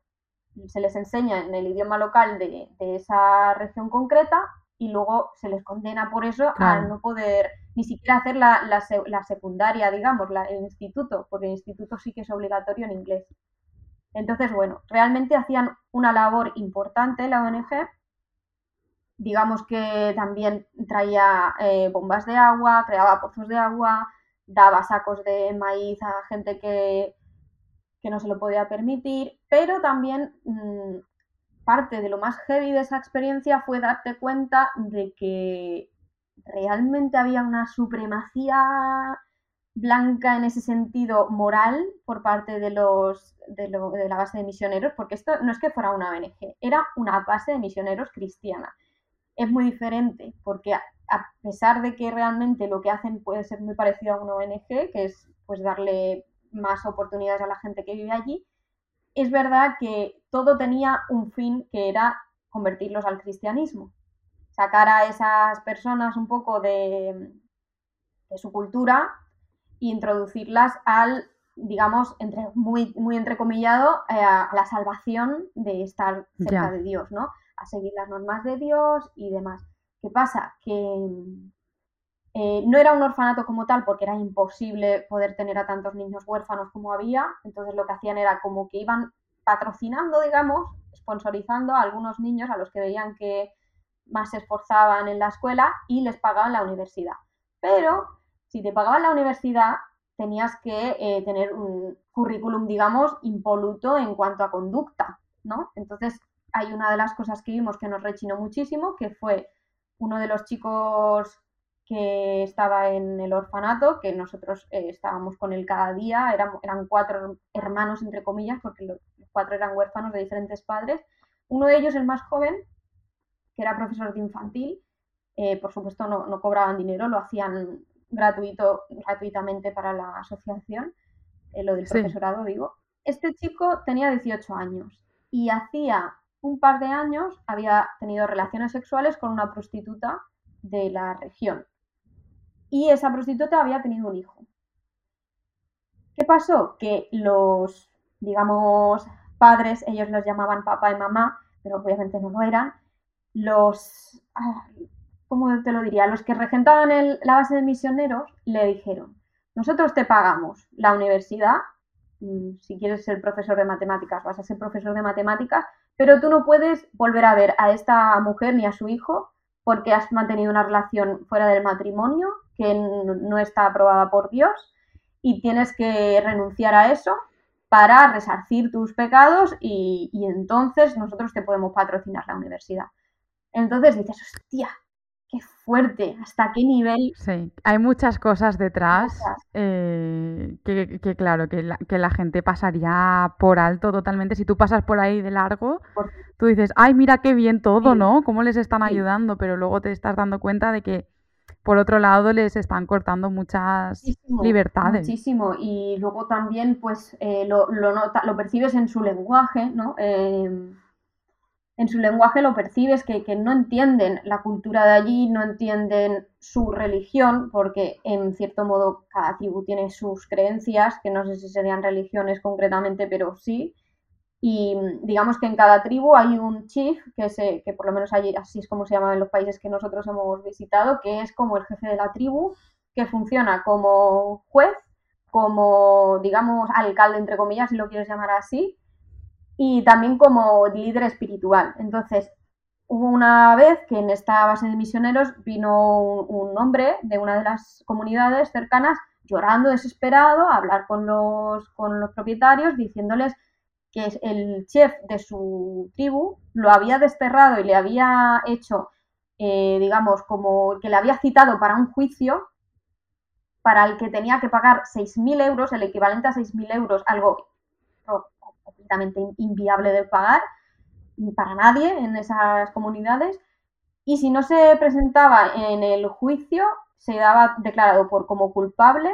Se les enseña en el idioma local de, esa región concreta y luego se les condena por eso a no poder ni siquiera hacer la, la, secundaria, digamos, el instituto, porque el instituto sí que es obligatorio en inglés. Entonces, bueno, realmente hacían una labor importante la ONG. Digamos que también traía eh, bombas de agua, creaba pozos de agua, daba sacos de maíz a gente que, que no se lo podía permitir, pero también mm, parte de lo más heavy de esa experiencia fue darte cuenta de que realmente había una supremacía blanca en ese sentido moral por parte de los de, la base de misioneros, porque esto no es que fuera una ONG, era una base de misioneros cristiana. Es muy diferente, porque a, pesar de que realmente lo que hacen puede ser muy parecido a una ONG, que es pues darle más oportunidades a la gente que vive allí, es verdad que todo tenía un fin que era convertirlos al cristianismo, sacar a esas personas un poco de, de su cultura e introducirlas al digamos, entre, muy, muy entrecomillado, eh, a la salvación de estar cerca de Dios, ¿no? A seguir las normas de Dios y demás. ¿Qué pasa? Que eh, no era un orfanato como tal porque era imposible poder tener a tantos niños huérfanos como había, entonces lo que hacían era como que iban patrocinando, digamos, sponsorizando a algunos niños a los que veían que más se esforzaban en la escuela y les pagaban la universidad. Pero si te pagaban la universidad, tenías que eh, tener un currículum, digamos, impoluto en cuanto a conducta, ¿no? Entonces, hay una de las cosas que vimos que nos rechinó muchísimo, que fue uno de los chicos que estaba en el orfanato, que nosotros eh, estábamos con él cada día, eran, eran cuatro hermanos, entre comillas, porque los cuatro eran huérfanos de diferentes padres. Uno de ellos, el más joven, que era profesor de infantil, eh, por supuesto no, no, cobraban dinero, lo hacían gratuito, gratuitamente para la asociación, eh, lo del profesorado digo. Este chico tenía 18 años y hacía un par de años había tenido relaciones sexuales con una prostituta de la región. Y esa prostituta había tenido un hijo. ¿Qué pasó? Que los, digamos, padres, ellos los llamaban papá y mamá, pero obviamente no lo eran, los, ah, ¿cómo te lo diría? Los que regentaban la base de misioneros le dijeron, nosotros te pagamos la universidad, mm, si quieres ser profesor de matemáticas, vas a ser profesor de matemáticas, pero tú no puedes volver a ver a esta mujer ni a su hijo porque has mantenido una relación fuera del matrimonio que no está aprobada por Dios y tienes que renunciar a eso para resarcir tus pecados y, entonces nosotros te podemos patrocinar la universidad. Entonces dices, hostia, qué fuerte, hasta qué nivel. Sí, hay muchas cosas detrás eh, que, claro, que la, que la, gente pasaría por alto totalmente. Si tú pasas por ahí de largo, tú dices, ay, mira qué bien todo, ¿no? ¿Cómo les están ayudando? Pero luego te estás dando cuenta de que por otro lado les están cortando muchas libertades. Muchísimo. Y luego también, pues, eh, lo, lo, lo percibes en su lenguaje, ¿no? Eh, en su lenguaje lo percibes, que, que, no entienden la cultura de allí, no entienden su religión, porque en cierto modo cada tribu tiene sus creencias, que no sé si serían religiones concretamente, pero sí. Y digamos que en cada tribu hay un chief, que, se, que por lo menos allí así es como se llama en los países que nosotros hemos visitado, que es como el jefe de la tribu, que funciona como juez, como, digamos, alcalde, entre comillas, si lo quieres llamar así, y también como líder espiritual. Entonces, hubo una vez que en esta base de misioneros vino un, hombre de una de las comunidades cercanas llorando desesperado a hablar con los, con los propietarios diciéndoles que el chef de su tribu lo había desterrado y le había hecho, eh, digamos, como que le había citado para un juicio para el que tenía que pagar 6.000 euros, el equivalente a 6.000 euros, algo completamente inviable de pagar para nadie en esas comunidades. Y si no se presentaba en el juicio, se daba declarado por como culpable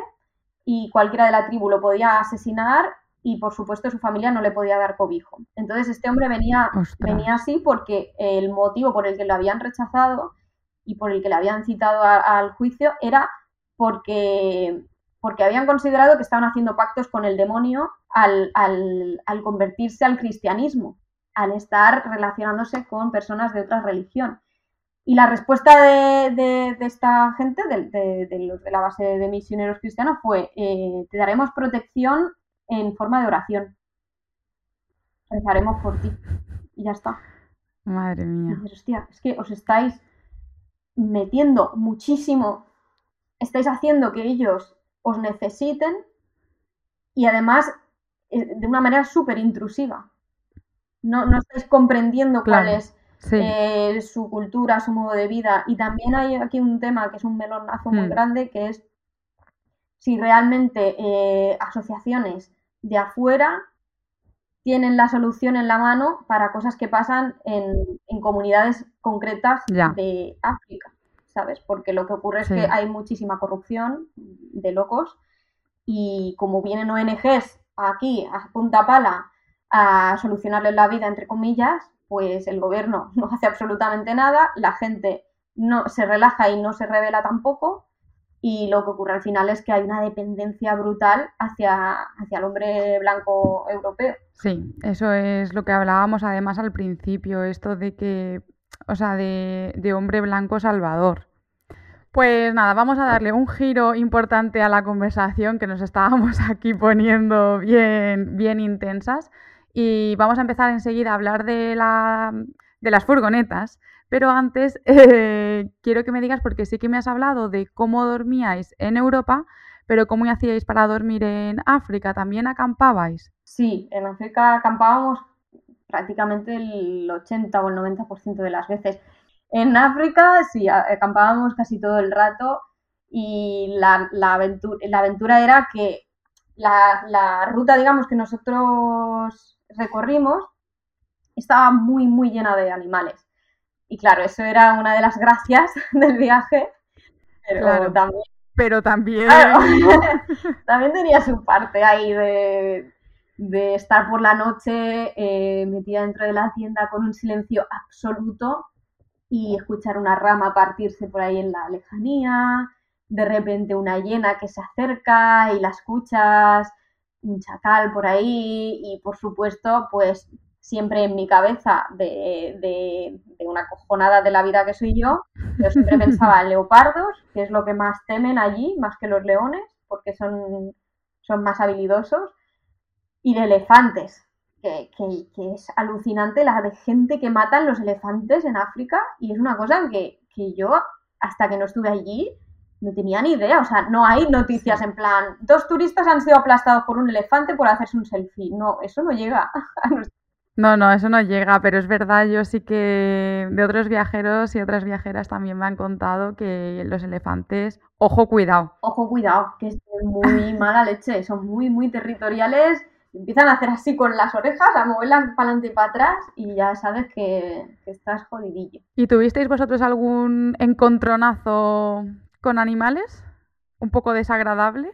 y cualquiera de la tribu lo podía asesinar y por supuesto su familia no le podía dar cobijo. Entonces este hombre venía, venía así porque el motivo por el que lo habían rechazado y por el que le habían citado al juicio era porque porque habían considerado que estaban haciendo pactos con el demonio al, convertirse al cristianismo, al estar relacionándose con personas de otra religión. Y la respuesta de, esta gente, de, de, la base de misioneros cristianos, fue, eh, te daremos protección en forma de oración. Rezaremos por ti. Y ya está. Madre mía. hostia, es que os estáis metiendo muchísimo, estáis haciendo que ellos os necesiten y además eh, de una manera súper intrusiva. No, no, estáis comprendiendo cuál es eh, su cultura, su modo de vida. Y también hay aquí un tema que es un melonazo muy hmm. grande, que es si realmente eh, asociaciones de afuera tienen la solución en la mano para cosas que pasan en, comunidades concretas de África. ¿Sabes? Porque lo que ocurre es que hay muchísima corrupción de locos y como vienen ONGs aquí a punta pala a solucionarles la vida, entre comillas, pues el gobierno no hace absolutamente nada, la gente no se relaja y no se revela tampoco y lo que ocurre al final es que hay una dependencia brutal hacia, hacia el hombre blanco europeo. Sí, eso es lo que hablábamos además al principio, esto de que o sea, de, hombre blanco salvador. Pues nada, vamos a darle un giro importante a la conversación que nos estábamos aquí poniendo bien, bien intensas y vamos a empezar enseguida a hablar de, la, de las furgonetas. Pero antes eh, quiero que me digas, porque sí que me has hablado de cómo dormíais en Europa, pero cómo hacíais para dormir en África. ¿También acampabais? Sí, en África acampábamos prácticamente el 80 o el 90% de las veces. En África, sí, acampábamos casi todo el rato y la, aventura, la aventura, era que la, la, ruta, digamos, que nosotros recorrimos estaba muy, muy llena de animales. Y claro, eso era una de las gracias del viaje, pero también... Pero también... también tenía su parte ahí de, de estar por la noche eh, metida dentro de la tienda con un silencio absoluto y escuchar una rama partirse por ahí en la lejanía, de repente una hiena que se acerca y la escuchas, un chacal por ahí y por supuesto pues siempre en mi cabeza de, de, una cojonada de la vida que soy yo, yo siempre pensaba en leopardos, que es lo que más temen allí, más que los leones, porque son, son más habilidosos, y de elefantes, que, que, es alucinante la de gente que matan los elefantes en África, y es una cosa que, que yo, hasta que no estuve allí, no tenía ni idea, o sea, no hay noticias en plan, dos turistas han sido aplastados por un elefante por hacerse un selfie. No, eso no llega a no, no, eso no llega, pero es verdad, yo sí que de otros viajeros y otras viajeras también me han contado que los elefantes, ojo, cuidado. Ojo, cuidado, que es muy mala leche, son muy, muy territoriales, empiezan a hacer así con las orejas, a moverlas para adelante y para atrás y ya sabes que, estás jodidillo. ¿Y tuvisteis vosotros algún encontronazo con animales? ¿Un poco desagradable?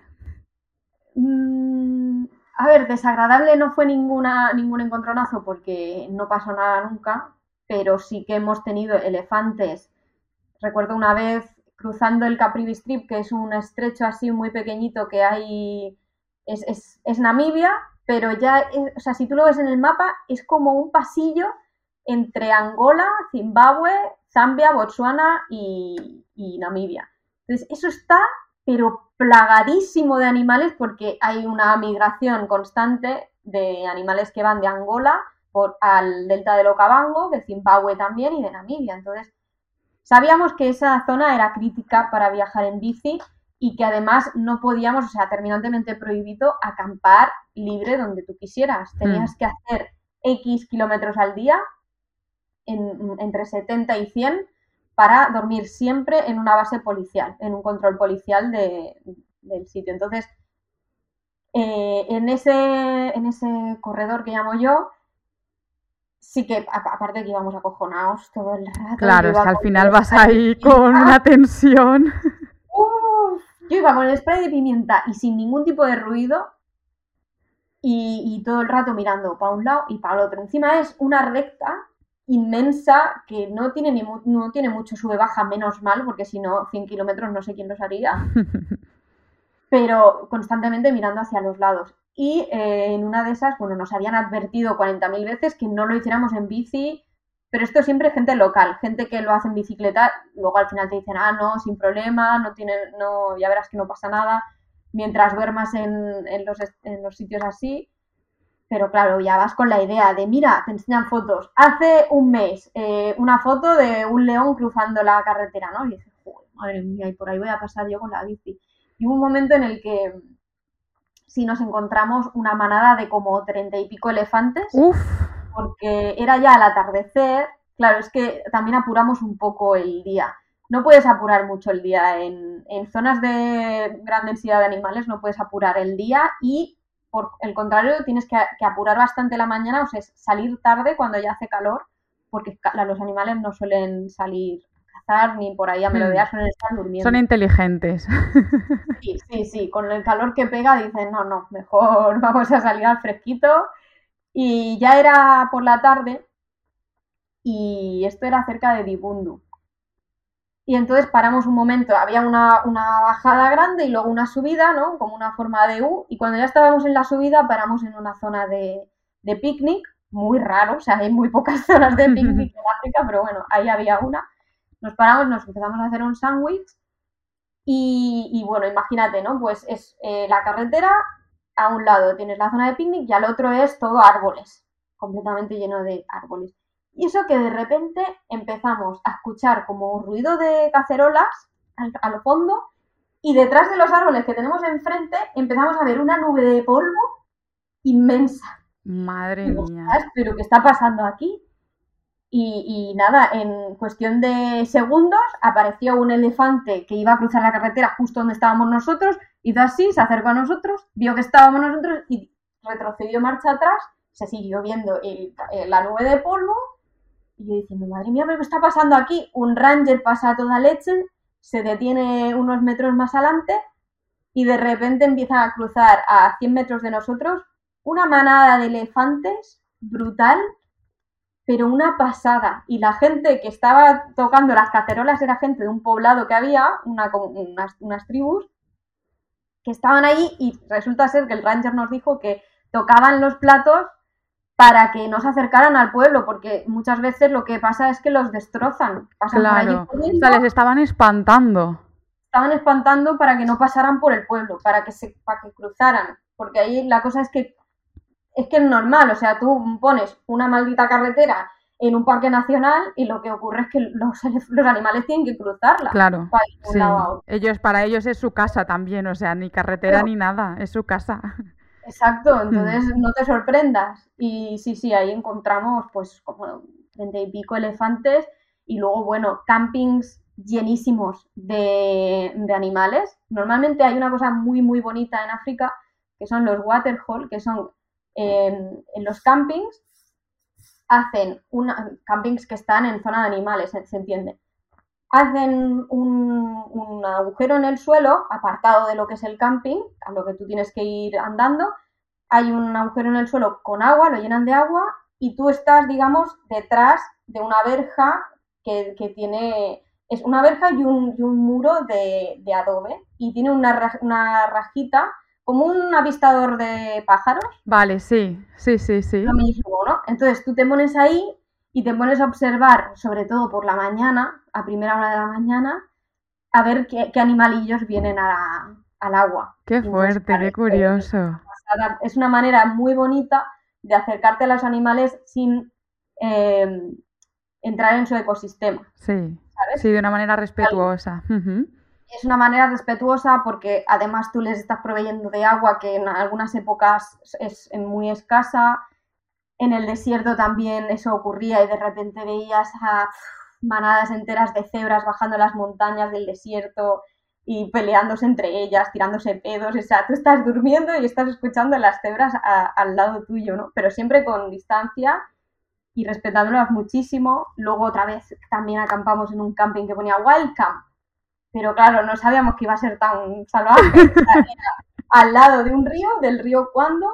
Mm, a ver, desagradable no fue ninguna, ningún encontronazo porque no pasó nada nunca, pero sí que hemos tenido elefantes. Recuerdo una vez cruzando el Capri Strip, que es un estrecho así muy pequeñito que hay, es, Namibia, pero ya, o sea, si tú lo ves en el mapa, es como un pasillo entre Angola, Zimbabue, Zambia, Botswana y, y Namibia. Entonces, eso está, pero plagadísimo de animales porque hay una migración constante de animales que van de Angola al delta del Okavango, de Zimbabue también y de Namibia. Entonces, sabíamos que esa zona era crítica para viajar en bici y que además no podíamos, o sea, terminantemente prohibido acampar libre donde tú quisieras. Tenías hmm. que hacer X kilómetros al día, entre 70 y 100, para dormir siempre en una base policial, en un control policial del sitio. Entonces, eh, en, ese, en ese corredor que llamo yo, sí que, aparte que íbamos acojonados todo el rato. Claro, es que al final vas ahí con una tensión. yo iba con el spray de pimienta y sin ningún tipo de ruido y, y todo el rato mirando para un lado y para el otro. Encima es una recta inmensa que no tiene, ni no tiene mucho sube-baja, menos mal, porque si no, 100 kilómetros no sé quién los haría, pero constantemente mirando hacia los lados. Y eh, en una de esas, bueno, nos habían advertido 40.000 veces que no lo hiciéramos en bici, pero esto siempre gente local, gente que lo hace en bicicleta, luego al final te dicen, ah, no, sin problema, no tiene, no, ya verás que no pasa nada, mientras duermas en, en, los, en los sitios así, pero claro, ya vas con la idea de, mira, te enseñan fotos. Hace un mes, eh, una foto de un león cruzando la carretera, ¿no? Y dices, madre mía, y por ahí voy a pasar yo con la bici. Y hubo un momento en el que sí nos encontramos una manada de como treinta y pico elefantes, porque era ya al atardecer. Claro, es que también apuramos un poco el día. No puedes apurar mucho el día. En, en zonas de gran densidad de animales no puedes apurar el día y por el contrario, tienes que, apurar bastante la mañana, o sea, salir tarde cuando ya hace calor, porque los animales no suelen salir a cazar ni por ahí a hmm. suelen estar durmiendo. Son inteligentes. Sí, sí, sí, con el calor que pega dicen, no, no, mejor vamos a salir al fresquito. Y ya era por la tarde y esto era cerca de Dibundu. Y entonces paramos un momento, había una, bajada grande y luego una subida, ¿no? Como una forma de U. Y cuando ya estábamos en la subida, paramos en una zona de, picnic, muy raro, o sea, hay muy pocas zonas de picnic en África, pero bueno, ahí había una. Nos paramos, nos empezamos a hacer un sándwich y, bueno, imagínate, ¿no? Pues es eh, la carretera, a un lado tienes la zona de picnic y al otro es todo árboles, completamente lleno de árboles. Y eso que de repente empezamos a escuchar como ruido de cacerolas al, al fondo y detrás de los árboles que tenemos enfrente empezamos a ver una nube de polvo inmensa. Madre mía. ¿Pero qué está pasando aquí? Y, nada, en cuestión de segundos apareció un elefante que iba a cruzar la carretera justo donde estábamos nosotros, hizo así, se acercó a nosotros, vio que estábamos nosotros y retrocedió marcha atrás, se siguió viendo la nube de polvo y yo diciendo, madre mía, ¿pero qué está pasando aquí? Un ranger pasa a toda leche, se detiene unos metros más adelante y de repente empieza a cruzar a 100 metros de nosotros una manada de elefantes brutal pero una pasada. Y la gente que estaba tocando las cacerolas era gente de un poblado que había, una, unas tribus, que estaban ahí y resulta ser que el ranger nos dijo que tocaban los platos para que no se acercaran al pueblo, porque muchas veces lo que pasa es que los destrozan. claro, o sea, les estaban espantando. Estaban espantando para que no pasaran por el pueblo, para que, se, para que cruzaran, porque ahí la cosa es que es que es normal, o sea, tú pones una maldita carretera en un parque nacional y lo que ocurre es que los, los animales tienen que cruzarla. Claro. sí. Ellos, para ellos es su casa también, o sea, ni carretera ni nada, es su casa. Exacto, hmm. entonces no te sorprendas. Y sí, sí, ahí encontramos pues como treinta y pico elefantes y luego, bueno, campings llenísimos de, de, animales. Normalmente hay una cosa muy, muy bonita en África que son los waterhole, que son en, los campings hacen una, campings que están en zona de animales, se, entiende. Hacen un, un, agujero en el suelo, apartado de lo que es el camping, a lo que tú tienes que ir andando. Hay un agujero en el suelo con agua, lo llenan de agua y tú estás, digamos, detrás de una verja que, que tiene. Es una verja y un, y un muro de, de, adobe y tiene una, una rajita como un avistador de pájaros. Vale, sí, sí, sí, sí. Lo mismo, ¿no? Entonces tú te pones ahí y te pones a observar, sobre todo por la mañana, a primera hora de la mañana, a ver qué, animalillos vienen al agua. Qué fuerte, qué curioso. Es una manera muy bonita de acercarte a los animales sin eh, entrar en su ecosistema. Sí, sí, de una manera respetuosa es una manera respetuosa porque además tú les estás proveyendo de agua que en algunas épocas es muy escasa. En el desierto también eso ocurría y de repente veías a manadas enteras de cebras bajando las montañas del desierto y peleándose entre ellas, tirándose pedos. O sea, tú estás durmiendo y estás escuchando las cebras al lado tuyo, ¿no? Pero siempre con distancia y respetándolas muchísimo. Luego otra vez también acampamos en un camping que ponía Wild Camp pero claro, no sabíamos que iba a ser tan salvaje. al lado de un río, del río Cuando,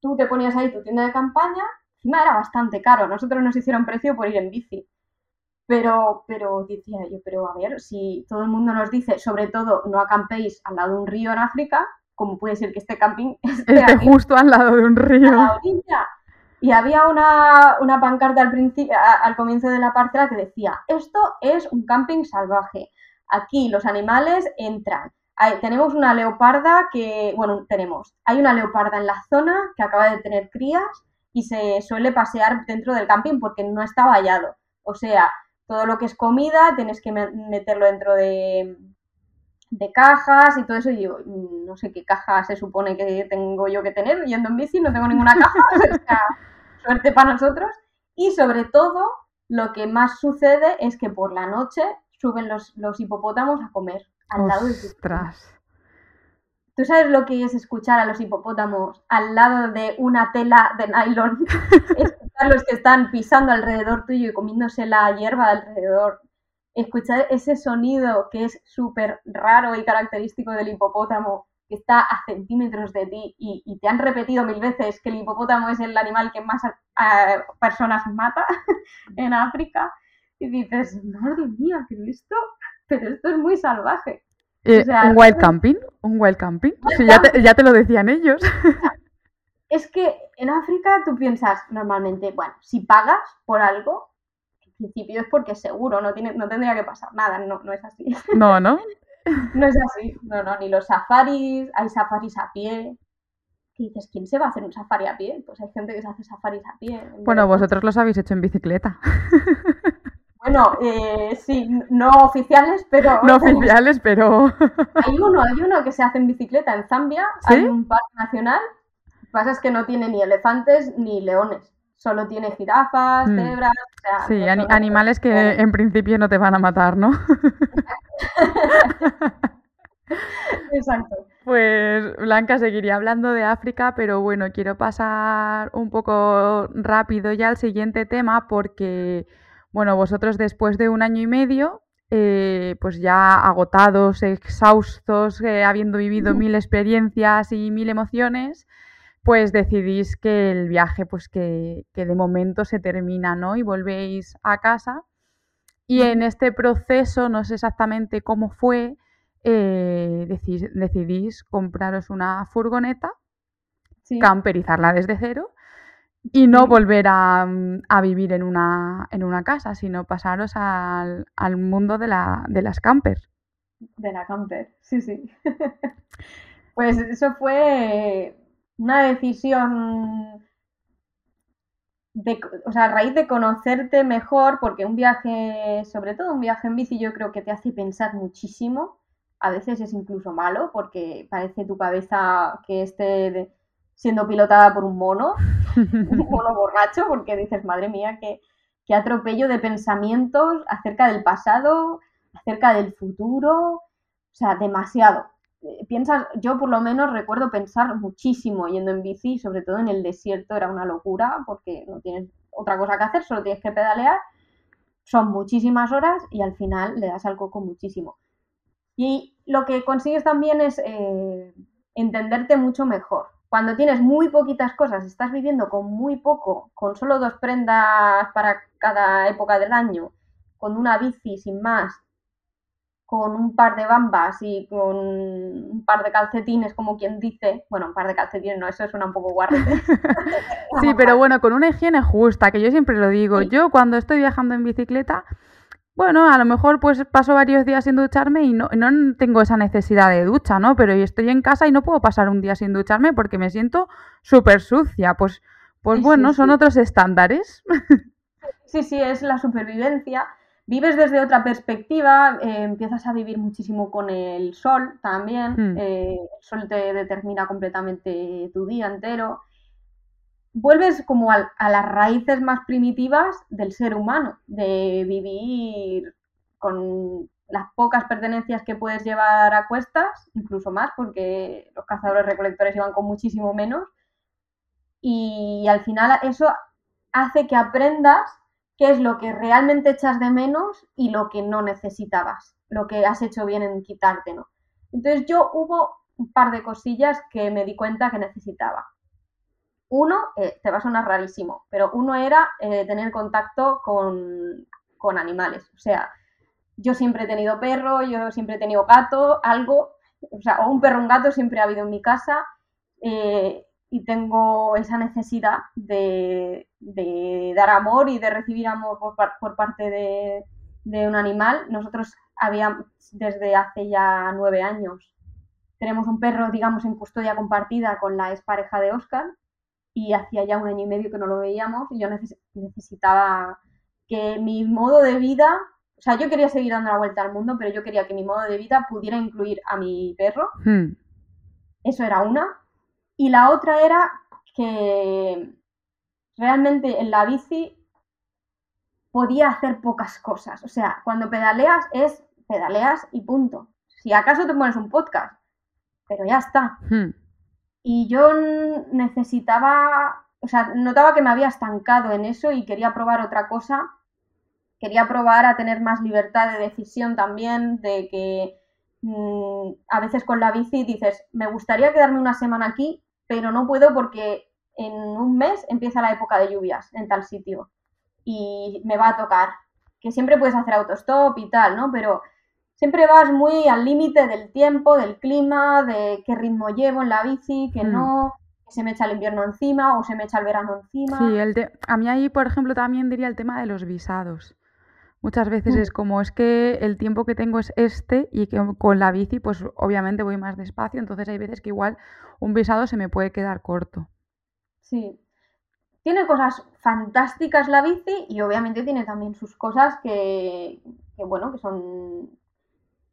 tú te ponías ahí tu tienda de campaña, encima era bastante caro, nosotros nos hicieron precio por ir en bici. Pero, pero decía yo, pero a ver, si todo el mundo nos dice, sobre todo, no acampéis al lado de un río en África, ¿cómo puede ser que este camping esté, justo al lado de un río? Y había una, una pancarta al, principio, al comienzo de la parcela que decía, esto es un camping salvaje. Aquí los animales entran. tenemos una leoparda que, bueno, tenemos, hay una leoparda en la zona que acaba de tener crías y se suele pasear dentro del camping porque no está vallado. O sea, todo lo que es comida tienes que meterlo dentro de, de cajas y todo eso. Y yo no sé qué caja se supone que tengo yo que tener yendo en bici, no tengo ninguna caja. suerte para nosotros. Y sobre todo, lo que más sucede es que por la noche suben los, los hipopótamos a comer al lado de tu ¿Tú sabes lo que es escuchar a los hipopótamos al lado de una tela de nylon? escuchar los que están pisando alrededor tuyo y comiéndose la hierba alrededor. Escuchar ese sonido que es súper raro y característico del hipopótamo, que está a centímetros de ti y, te han repetido mil veces que el hipopótamo es el animal que más personas mata en África y dices, madre mía, pero esto, pero esto es muy salvaje. Eh, ¿Un wild camping? ¿Un wild camping? ya, te, ya te lo decían ellos. Es que en África tú piensas normalmente, bueno, si pagas por algo, en principio es porque es seguro, no, tiene, no tendría que pasar nada, no, no es así. No, ¿no? no es así, no, no, ni los safaris, hay safaris a pie. ¿Qué dices? ¿Quién se va a hacer un safari a pie? Pues hay gente que se hace safaris a pie. Bueno, vosotros los habéis hecho en bicicleta. Bueno, eh, sí, no oficiales, pero... No oficiales, pero... Hay uno, hay uno que se hace en bicicleta en Zambia, hay un parque nacional, lo que pasa es que no tiene ni elefantes ni leones, solo tiene jirafas, Mm. cebras, o sea, Sí, no animales que en principio no te van a matar, ¿no? Exacto. Pues Blanca seguiría hablando de África, pero bueno, quiero pasar un poco rápido ya al siguiente tema porque, bueno, vosotros después de un año y medio, eh, pues ya agotados, exhaustos, eh, habiendo vivido mil experiencias y mil emociones, pues decidís que el viaje, pues que, que de momento se termina, ¿no? Y volvéis a casa. Y en este proceso, no sé exactamente cómo fue, eh, decidís compraros una furgoneta, Sí. camperizarla desde cero y no volver a, mm, a vivir en una, en una casa, sino pasaros al, al mundo de, la, de las campers. De la camper, sí, sí. Pues eso fue una decisión de, o sea, a raíz de conocerte mejor, porque un viaje, sobre todo un viaje en bici, yo creo que te hace pensar muchísimo. A veces es incluso malo porque parece tu cabeza que esté de- siendo pilotada por un mono, un mono borracho, porque dices, madre mía, qué, qué atropello de pensamientos acerca del pasado, acerca del futuro, o sea, demasiado. Eh, Piensas, yo por lo menos recuerdo pensar muchísimo yendo en bici, sobre todo en el desierto era una locura porque no tienes otra cosa que hacer, solo tienes que pedalear. Son muchísimas horas y al final le das al coco muchísimo. Y lo que consigues también es eh, entenderte mucho mejor. Cuando tienes muy poquitas cosas, estás viviendo con muy poco, con solo dos prendas para cada época del año, con una bici sin más, con un par de bambas y con un par de calcetines, como quien dice. Bueno, un par de calcetines, no, eso suena un poco guarrete. Sí, pero bueno, con una higiene justa, que yo siempre lo digo. Sí. Yo cuando estoy viajando en bicicleta, bueno, a lo mejor pues paso varios días sin ducharme y no, no tengo esa necesidad de ducha, ¿no? Pero estoy en casa y no puedo pasar un día sin ducharme porque me siento súper sucia. Pues, pues Sí, sí, bueno, son sí. otros estándares. Sí, sí, es la supervivencia. Vives desde otra perspectiva, eh, empiezas a vivir muchísimo con el sol también. Hmm. eh, el sol te determina completamente tu día entero. Vuelves como a, las raíces más primitivas del ser humano, de vivir con las pocas pertenencias que puedes llevar a cuestas, incluso más, porque los cazadores recolectores iban con muchísimo menos. Y al final eso hace que aprendas qué es lo que realmente echas de menos y lo que no necesitabas, lo que has hecho bien en quitarte, ¿no? Entonces yo hubo un par de cosillas que me di cuenta que necesitaba. Uno, eh, te va a sonar rarísimo, pero uno era eh, tener contacto con, con animales. O sea, yo siempre he tenido perro, yo siempre he tenido gato, algo, o sea, o un perro un gato siempre ha habido en mi casa. eh, y tengo esa necesidad de, de dar amor y de recibir amor por, por parte de, de un animal. Nosotros habíamos, desde hace ya nueve años, tenemos un perro, digamos, en custodia compartida con la expareja de Oscar y hacía ya un año y medio que no lo veíamos y yo neces- necesitaba que mi modo de vida, o sea, yo quería seguir dando la vuelta al mundo, pero yo quería que mi modo de vida pudiera incluir a mi perro Hmm. eso era una. Y la otra era que realmente en la bici podía hacer pocas cosas. O sea, cuando pedaleas es pedaleas y punto. Si acaso te pones un podcast, pero ya está. Hmm. Y yo necesitaba, o sea, notaba que me había estancado en eso y quería probar otra cosa. Quería probar a tener más libertad de decisión también, de que mm, a veces con la bici dices, me gustaría quedarme una semana aquí, pero no puedo porque en un mes empieza la época de lluvias en tal sitio y me va a tocar. Que siempre puedes hacer autostop y tal, ¿no? Pero siempre vas muy al límite del tiempo, del clima, de qué ritmo llevo en la bici, que Mm. no, que se me echa el invierno encima o se me echa el verano encima. Sí, el te- a mí ahí, por ejemplo, también diría el tema de los visados. Muchas veces Mm. es como es que el tiempo que tengo es este y que con la bici, pues obviamente voy más despacio, entonces hay veces que igual un visado se me puede quedar corto. Sí. Tiene cosas fantásticas la bici y obviamente tiene también sus cosas que, que, bueno, que son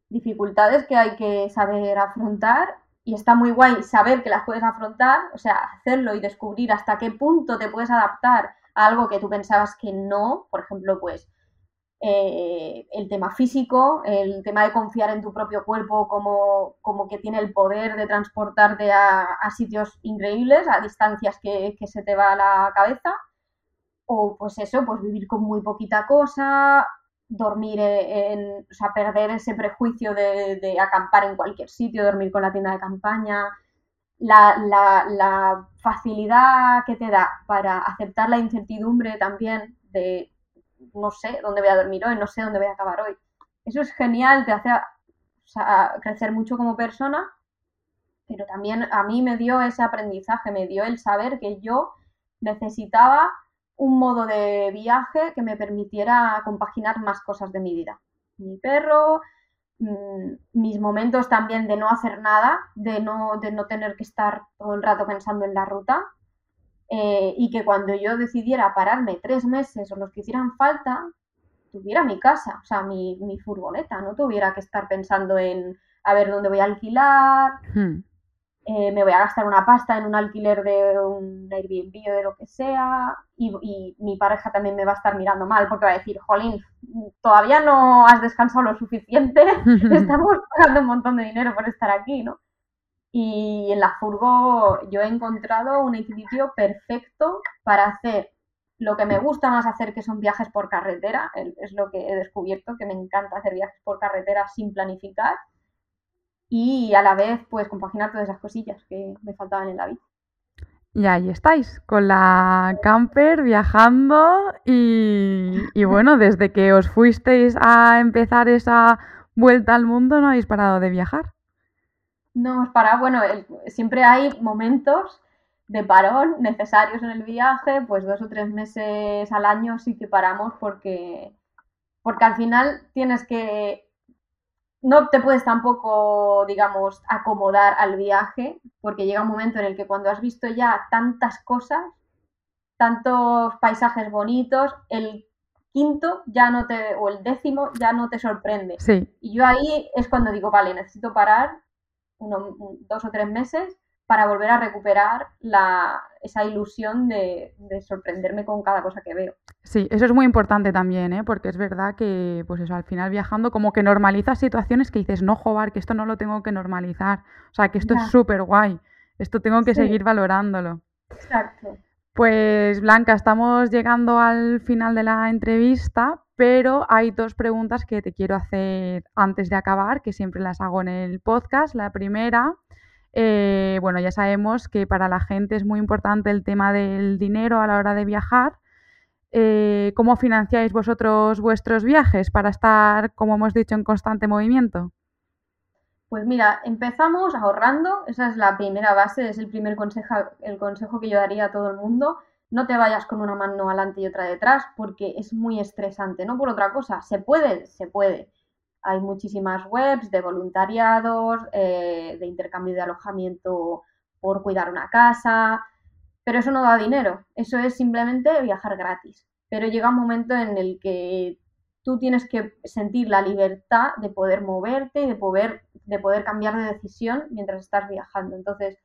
dificultades que hay que saber afrontar y está muy guay saber que las puedes afrontar, o sea, hacerlo y descubrir hasta qué punto te puedes adaptar algo que tú pensabas que no, por ejemplo, pues eh, el tema físico, el tema de confiar en tu propio cuerpo como, como que tiene el poder de transportarte a, sitios increíbles, a distancias que, se te va a la cabeza, o pues eso, pues vivir con muy poquita cosa, dormir en, o sea, perder ese prejuicio de, acampar en cualquier sitio, dormir con la tienda de campaña, la, la, facilidad que te da para aceptar la incertidumbre también de no sé dónde voy a dormir hoy, no sé dónde voy a acabar hoy. Eso es genial, te hace crecer mucho como persona, pero también a mí me dio ese aprendizaje, me dio el saber que yo necesitaba un modo de viaje que me permitiera compaginar más cosas de mi vida. Mi perro, mm, mis momentos también de no hacer nada, de no, de no tener que estar todo el rato pensando en la ruta, eh, y que cuando yo decidiera pararme tres meses o los que hicieran falta, tuviera mi casa, o sea, mi, mi furgoneta, no tuviera que estar pensando en a ver dónde voy a alquilar, hmm. Eh, me voy a gastar una pasta en un alquiler de un Airbnb o de lo que sea, y, mi pareja también me va a estar mirando mal porque va a decir, jolín, todavía no has descansado lo suficiente, estamos pagando un montón de dinero por estar aquí, ¿no? Y en la furgo yo he encontrado un equilibrio perfecto para hacer lo que me gusta más hacer, que son viajes por carretera, es lo que he descubierto, que me encanta hacer viajes por carretera sin planificar y a la vez pues compaginar todas esas cosillas que me faltaban en la vida. Y ahí estáis, con la camper viajando y, y bueno, desde que os fuisteis a empezar esa vuelta al mundo no habéis parado de viajar. No hemos parado, bueno, siempre hay momentos de parón necesarios en el viaje, pues dos o tres meses al año sí que paramos porque, porque al final tienes que, no te puedes tampoco, digamos, acomodar al viaje, porque llega un momento en el que cuando has visto ya tantas cosas, tantos paisajes bonitos, el quinto ya no te, o el décimo ya no te sorprende. Sí. Y yo ahí es cuando digo, vale, necesito parar dos o tres meses para volver a recuperar la, esa ilusión de, sorprenderme con cada cosa que veo. Sí, eso es muy importante también, ¿eh? porque es verdad que, pues eso, al final viajando como que normalizas situaciones que dices, no, joder, que esto no lo tengo que normalizar, o sea, que esto es súper guay, esto tengo que seguir valorándolo. Exacto. Pues Blanca, estamos llegando al final de la entrevista, pero hay dos preguntas que te quiero hacer antes de acabar, que siempre las hago en el podcast. La primera eh, bueno, ya sabemos que para la gente es muy importante el tema del dinero a la hora de viajar. Eh, ¿Cómo financiáis vosotros vuestros viajes para estar, como hemos dicho, en constante movimiento? Pues mira, empezamos ahorrando, esa es la primera base, es el primer consejo, el consejo que yo daría a todo el mundo. No te vayas con una mano adelante y otra detrás porque es muy estresante, no por otra cosa. Se puede, se puede, hay muchísimas webs de voluntariados, eh, de intercambio de alojamiento por cuidar una casa, pero eso no da dinero, eso es simplemente viajar gratis. Pero llega un momento en el que tú tienes que sentir la libertad de poder moverte y de poder, de poder cambiar de decisión mientras estás viajando. Entonces,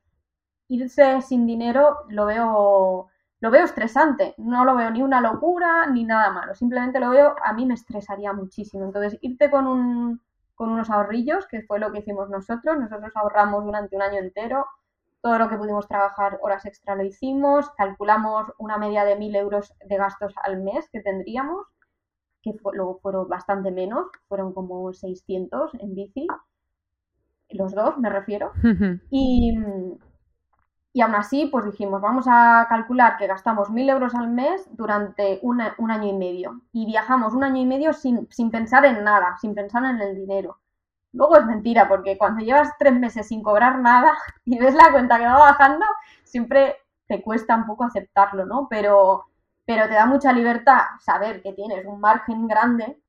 irse sin dinero lo veo lo veo estresante, no lo veo ni una locura ni nada malo, simplemente lo veo, a mí me estresaría muchísimo. Entonces, irte con, un, con unos ahorrillos, que fue lo que hicimos nosotros, nosotros ahorramos durante un año entero, todo lo que pudimos trabajar horas extra lo hicimos, calculamos una media de mil euros de gastos al mes que tendríamos, que luego fueron bastante menos, fueron como 600 en bici, los dos me refiero, y y aún así, pues dijimos, vamos a calcular que gastamos mil euros al mes durante un año y medio. Y viajamos un año y medio sin, sin pensar en nada, sin pensar en el dinero. Luego es mentira, porque cuando llevas tres meses sin cobrar nada y ves la cuenta que va bajando, siempre te cuesta un poco aceptarlo, ¿no? Pero, pero te da mucha libertad saber que tienes un margen grande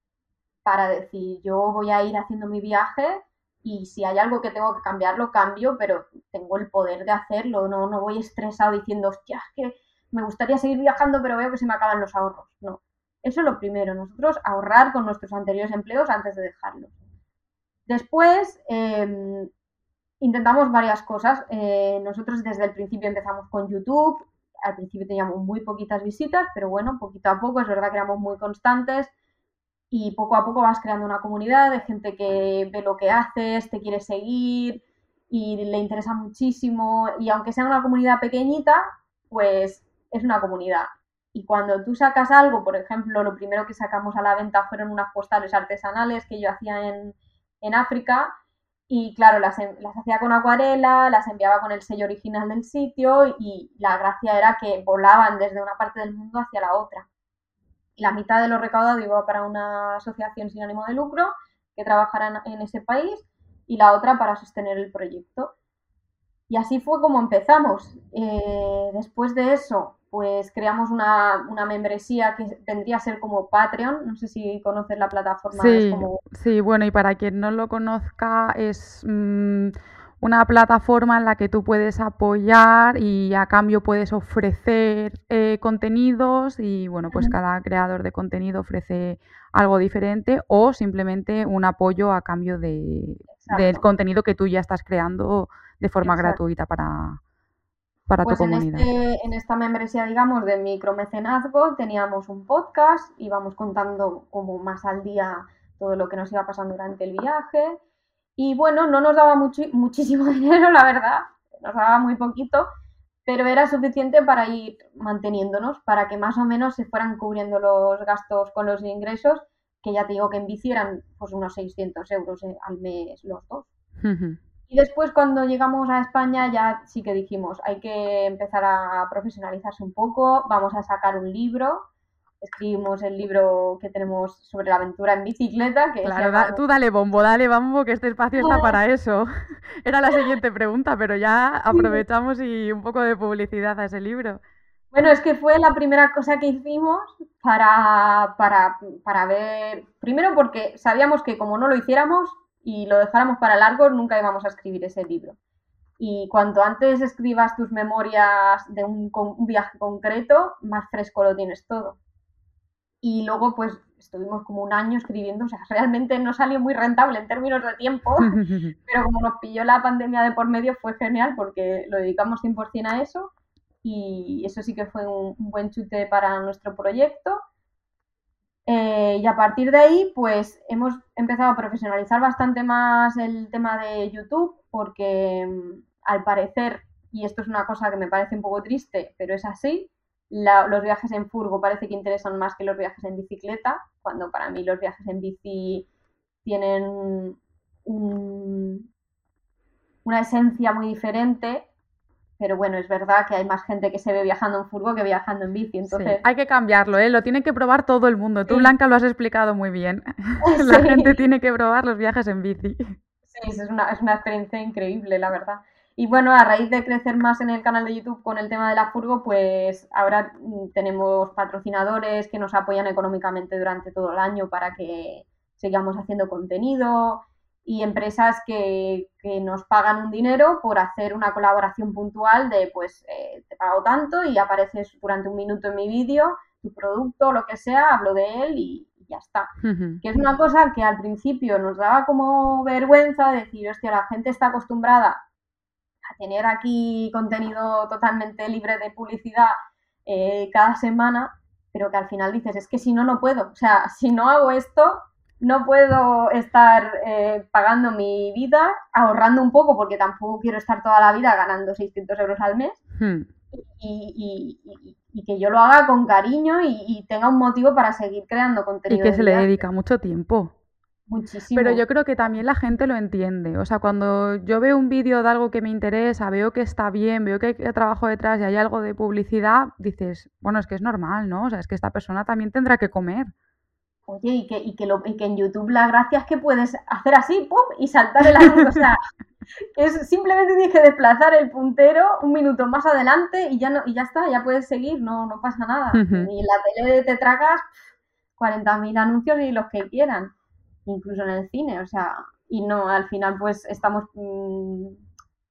para decir, yo voy a ir haciendo mi viaje y si hay algo que tengo que cambiar, lo cambio, pero tengo el poder de hacerlo, no, no voy estresado diciendo, hostia, es que me gustaría seguir viajando, pero veo que se me acaban los ahorros. No, eso es lo primero, nosotros ahorrar con nuestros anteriores empleos antes de dejarlos. Después, em, intentamos varias cosas. Eh, nosotros desde el principio empezamos con YouTube, al principio teníamos muy poquitas visitas, pero bueno, poquito a poco, es verdad que éramos muy constantes y poco a poco vas creando una comunidad de gente que ve lo que haces, te quiere seguir y le interesa muchísimo y aunque sea una comunidad pequeñita, pues es una comunidad. Y cuando tú sacas algo, por ejemplo, lo primero que sacamos a la venta fueron unas postales artesanales que yo hacía en, en África y claro, las, las, hacía con acuarela, las enviaba con el sello original del sitio y la gracia era que volaban desde una parte del mundo hacia la otra la mitad de lo recaudado iba para una asociación sin ánimo de lucro que trabajara en, ese país y la otra para sostener el proyecto. Y así fue como empezamos. Eh, después de eso, pues creamos una, membresía que vendría a ser como Patreon. No sé si conoces la plataforma. Sí, sí bueno, y para quien no lo conozca, es mm, una plataforma en la que tú puedes apoyar y a cambio puedes ofrecer eh, contenidos y bueno, pues cada creador de contenido ofrece algo diferente o simplemente un apoyo a cambio de, del contenido que tú ya estás creando de forma gratuita para, para pues tu en comunidad. Este, en esta membresía, digamos, de micromecenazgo teníamos un podcast, íbamos contando como más al día todo lo que nos iba pasando durante el viaje y bueno, no nos daba muchísimo dinero, la verdad, nos daba muy poquito, pero era suficiente para ir manteniéndonos, para que más o menos se fueran cubriendo los gastos con los ingresos, que ya te digo que en bici eran pues unos 600 euros eh, al mes los dos. Y después cuando llegamos a España ya sí que dijimos, hay que empezar a profesionalizarse un poco, vamos a sacar un libro escribimos el libro que tenemos sobre la aventura en bicicleta. Que claro, tú dale bombo, dale bombo, que este espacio está para eso. Era la siguiente pregunta, pero ya aprovechamos y un poco de publicidad a ese libro. Bueno, es que fue la primera cosa que hicimos para, para, para ver, primero porque sabíamos que como no lo hiciéramos y lo dejáramos para largo, nunca íbamos a escribir ese libro. Y cuanto antes escribas tus memorias de un, un viaje concreto, más fresco lo tienes todo y luego pues estuvimos como un año escribiendo, o sea, realmente no salió muy rentable en términos de tiempo, pero como nos pilló la pandemia de por medio fue genial porque lo dedicamos 100% a eso y eso sí que fue un, buen chute para nuestro proyecto. Eh, y a partir de ahí, pues hemos empezado a profesionalizar bastante más el tema de YouTube porque mm, al parecer, y esto es una cosa que me parece un poco triste, pero es así, los viajes en furgo parece que interesan más que los viajes en bicicleta, cuando para mí los viajes en bici tienen una esencia muy diferente. Pero bueno, es verdad que hay más gente que se ve viajando en furgo que viajando en bici. Entonces... hay que cambiarlo, ¿eh? lo tiene que probar todo el mundo. Tú, Blanca, lo has explicado muy bien. La gente tiene que probar los viajes en bici. Sí, es una, es una experiencia increíble, la verdad. Y bueno, a raíz de crecer más en el canal de YouTube con el tema de la furgo, pues ahora mm, tenemos patrocinadores que nos apoyan económicamente durante todo el año para que sigamos haciendo contenido y empresas que, nos pagan un dinero por hacer una colaboración puntual de pues eh, te pago tanto y apareces durante un minuto en mi vídeo, tu producto, lo que sea, hablo de él y, ya está. Que es una cosa que al principio nos daba como vergüenza decir, hostia, la gente está acostumbrada tener aquí contenido totalmente libre de publicidad eh, cada semana, pero que al final dices, es que si no, no puedo. O sea, si no hago esto, no puedo estar eh, pagando mi vida, ahorrando un poco, porque tampoco quiero estar toda la vida ganando 600 euros al mes. Hmm. Y, que yo lo haga con cariño y, tenga un motivo para seguir creando contenido. Y que se le dedica mucho tiempo. Pero yo creo que también la gente lo entiende. O sea, cuando yo veo un vídeo de algo que me interesa, veo que está bien, veo que hay trabajo detrás y hay algo de publicidad, dices, bueno, es que es normal, ¿no? O sea, es que esta persona también tendrá que comer. Oye, y que, y que, lo, y que en YouTube la gracia es que puedes hacer así, ¡pum! y saltar el anuncio. o sea, es, simplemente tienes que desplazar el puntero un minuto más adelante y ya no, y ya está, ya puedes seguir, no, no pasa nada. Y en la tele te tragas 40.000 anuncios y los que quieran incluso en el cine, o sea, y no, al final pues estamos, mm,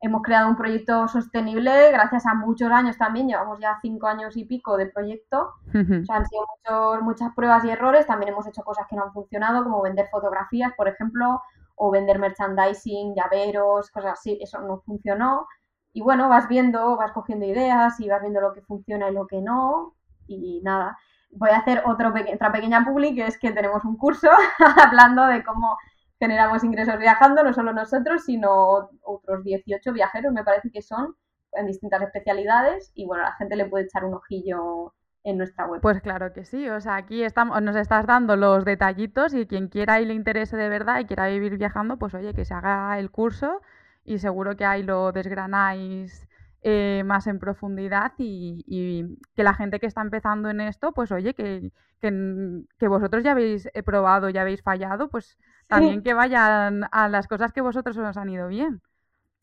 hemos creado un proyecto sostenible gracias a muchos años también, llevamos ya cinco años y pico de proyecto, o sea, han sido muchas pruebas y errores, también hemos hecho cosas que no han funcionado, como vender fotografías, por ejemplo, o vender merchandising, llaveros, cosas así, eso no funcionó. y bueno, vas viendo, vas cogiendo ideas y vas viendo lo que funciona y lo que no. Y nada, voy a hacer otro otra pequeña publi, que es que tenemos un curso hablando de cómo generamos ingresos viajando, no solo nosotros, sino otros 18 viajeros, me parece que son, en distintas especialidades. Y bueno, la gente le puede echar un ojillo en nuestra web. Pues claro que sí, o sea, aquí estamos, nos estás dando los detallitos y quien quiera y le interese de verdad y quiera vivir viajando, pues oye, que se haga el curso y seguro que ahí lo desgranáis eh, más en profundidad y, que la gente que está empezando en esto, pues oye, que, que, vosotros ya habéis eh, probado, ya habéis fallado, pues también que vayan a las cosas que vosotros os han ido bien.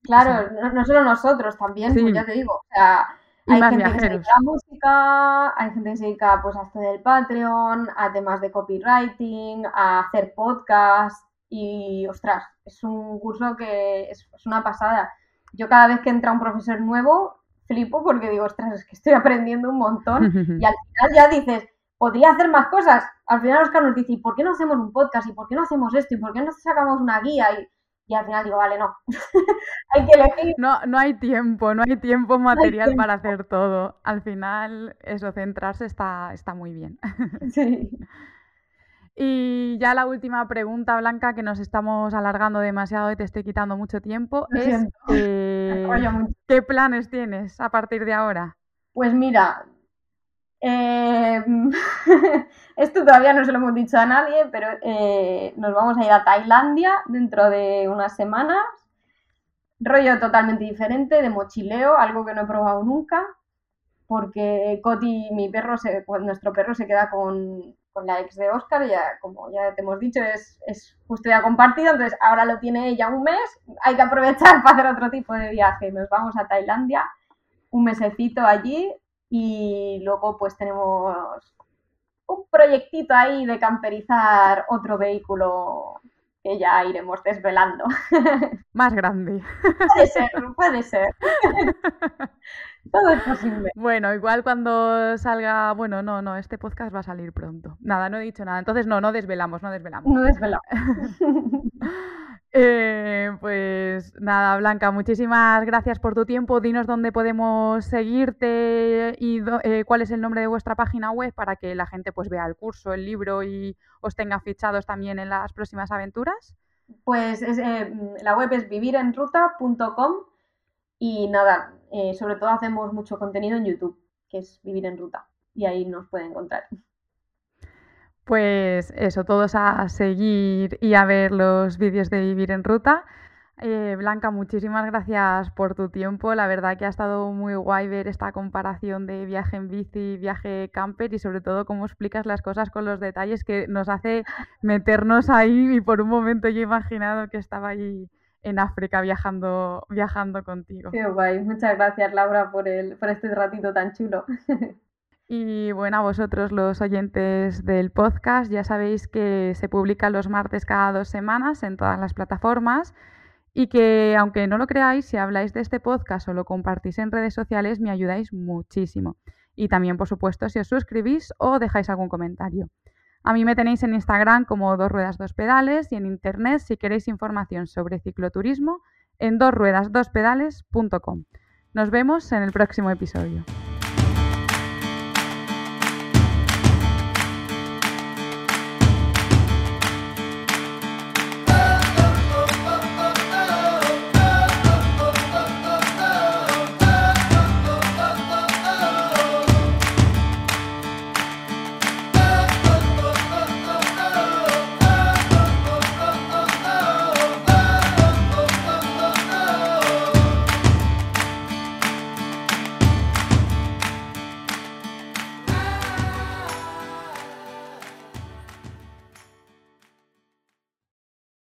Claro, no, solo nosotros, también, pues ya te digo, o sea, hay gente que se dedica a música, hay gente que se dedica pues, a esto del Patreon, a temas de copywriting, a hacer podcast y, ostras, es un curso que es, una pasada. Yo cada vez que entra un profesor nuevo, flipo porque digo, ostras, es que estoy aprendiendo un montón y al final ya dices, podría hacer más cosas. Al final Oscar nos dice, ¿y por qué no hacemos un podcast? ¿Y por qué no hacemos esto? ¿Y por qué no sacamos una guía? Y y al final digo, vale, no, hay que elegir. No, no hay tiempo, no hay tiempo material para hacer todo. Al final, eso, centrarse está, está muy bien. Sí. Y ya la última pregunta, Blanca, que nos estamos alargando demasiado y te estoy quitando mucho tiempo, es eh, ¿qué planes tienes a partir de ahora? Pues mira, eh, esto todavía no se lo hemos dicho a nadie, pero eh, nos vamos a ir a Tailandia dentro de unas semanas. Rollo totalmente diferente, de mochileo, algo que no he probado nunca, porque Coti, mi perro, se, pues, nuestro perro se queda con, la ex de Oscar, ya como ya te hemos dicho, es, es custodia compartida, entonces ahora lo tiene ella un mes, hay que aprovechar para hacer otro tipo de viaje. Nos vamos a Tailandia, un mesecito allí, y luego pues tenemos un proyectito ahí de camperizar otro vehículo que ya iremos desvelando. Más grande. Puede ser, puede ser. Todo es posible. Bueno, igual cuando salga, bueno, no, no, este podcast va a salir pronto. Nada, no he dicho nada. Entonces, no, no desvelamos, no desvelamos. No desvelamos. Eh, pues nada, Blanca, muchísimas gracias por tu tiempo. Dinos dónde podemos seguirte y eh, cuál es el nombre de vuestra página web para que la gente pues vea el curso, el libro y os tenga fichados también en las próximas aventuras. Pues eh, la web es vivirenruta.com y nada, sobre todo hacemos mucho contenido en YouTube, que es Vivir en Ruta, y ahí nos pueden encontrar. Pues eso, todos a seguir y a ver los vídeos de Vivir en Ruta. Eh, Blanca, muchísimas gracias por tu tiempo. La verdad que ha estado muy guay ver esta comparación de viaje en bici, viaje camper y sobre todo cómo explicas las cosas con los detalles que nos hace meternos ahí y por un momento yo he imaginado que estaba ahí en África viajando, viajando contigo. Qué guay. Muchas gracias Laura por, el, por este ratito tan chulo. Y bueno, a vosotros los oyentes del podcast, ya sabéis que se publica los martes cada dos semanas en todas las plataformas y que aunque no lo creáis, si habláis de este podcast o lo compartís en redes sociales, me ayudáis muchísimo. Y también, por supuesto, si os suscribís o dejáis algún comentario. A mí me tenéis en Instagram como dos ruedas dos pedales y en internet si queréis información sobre cicloturismo en dosruedasdospedales.com. Nos vemos en el próximo episodio.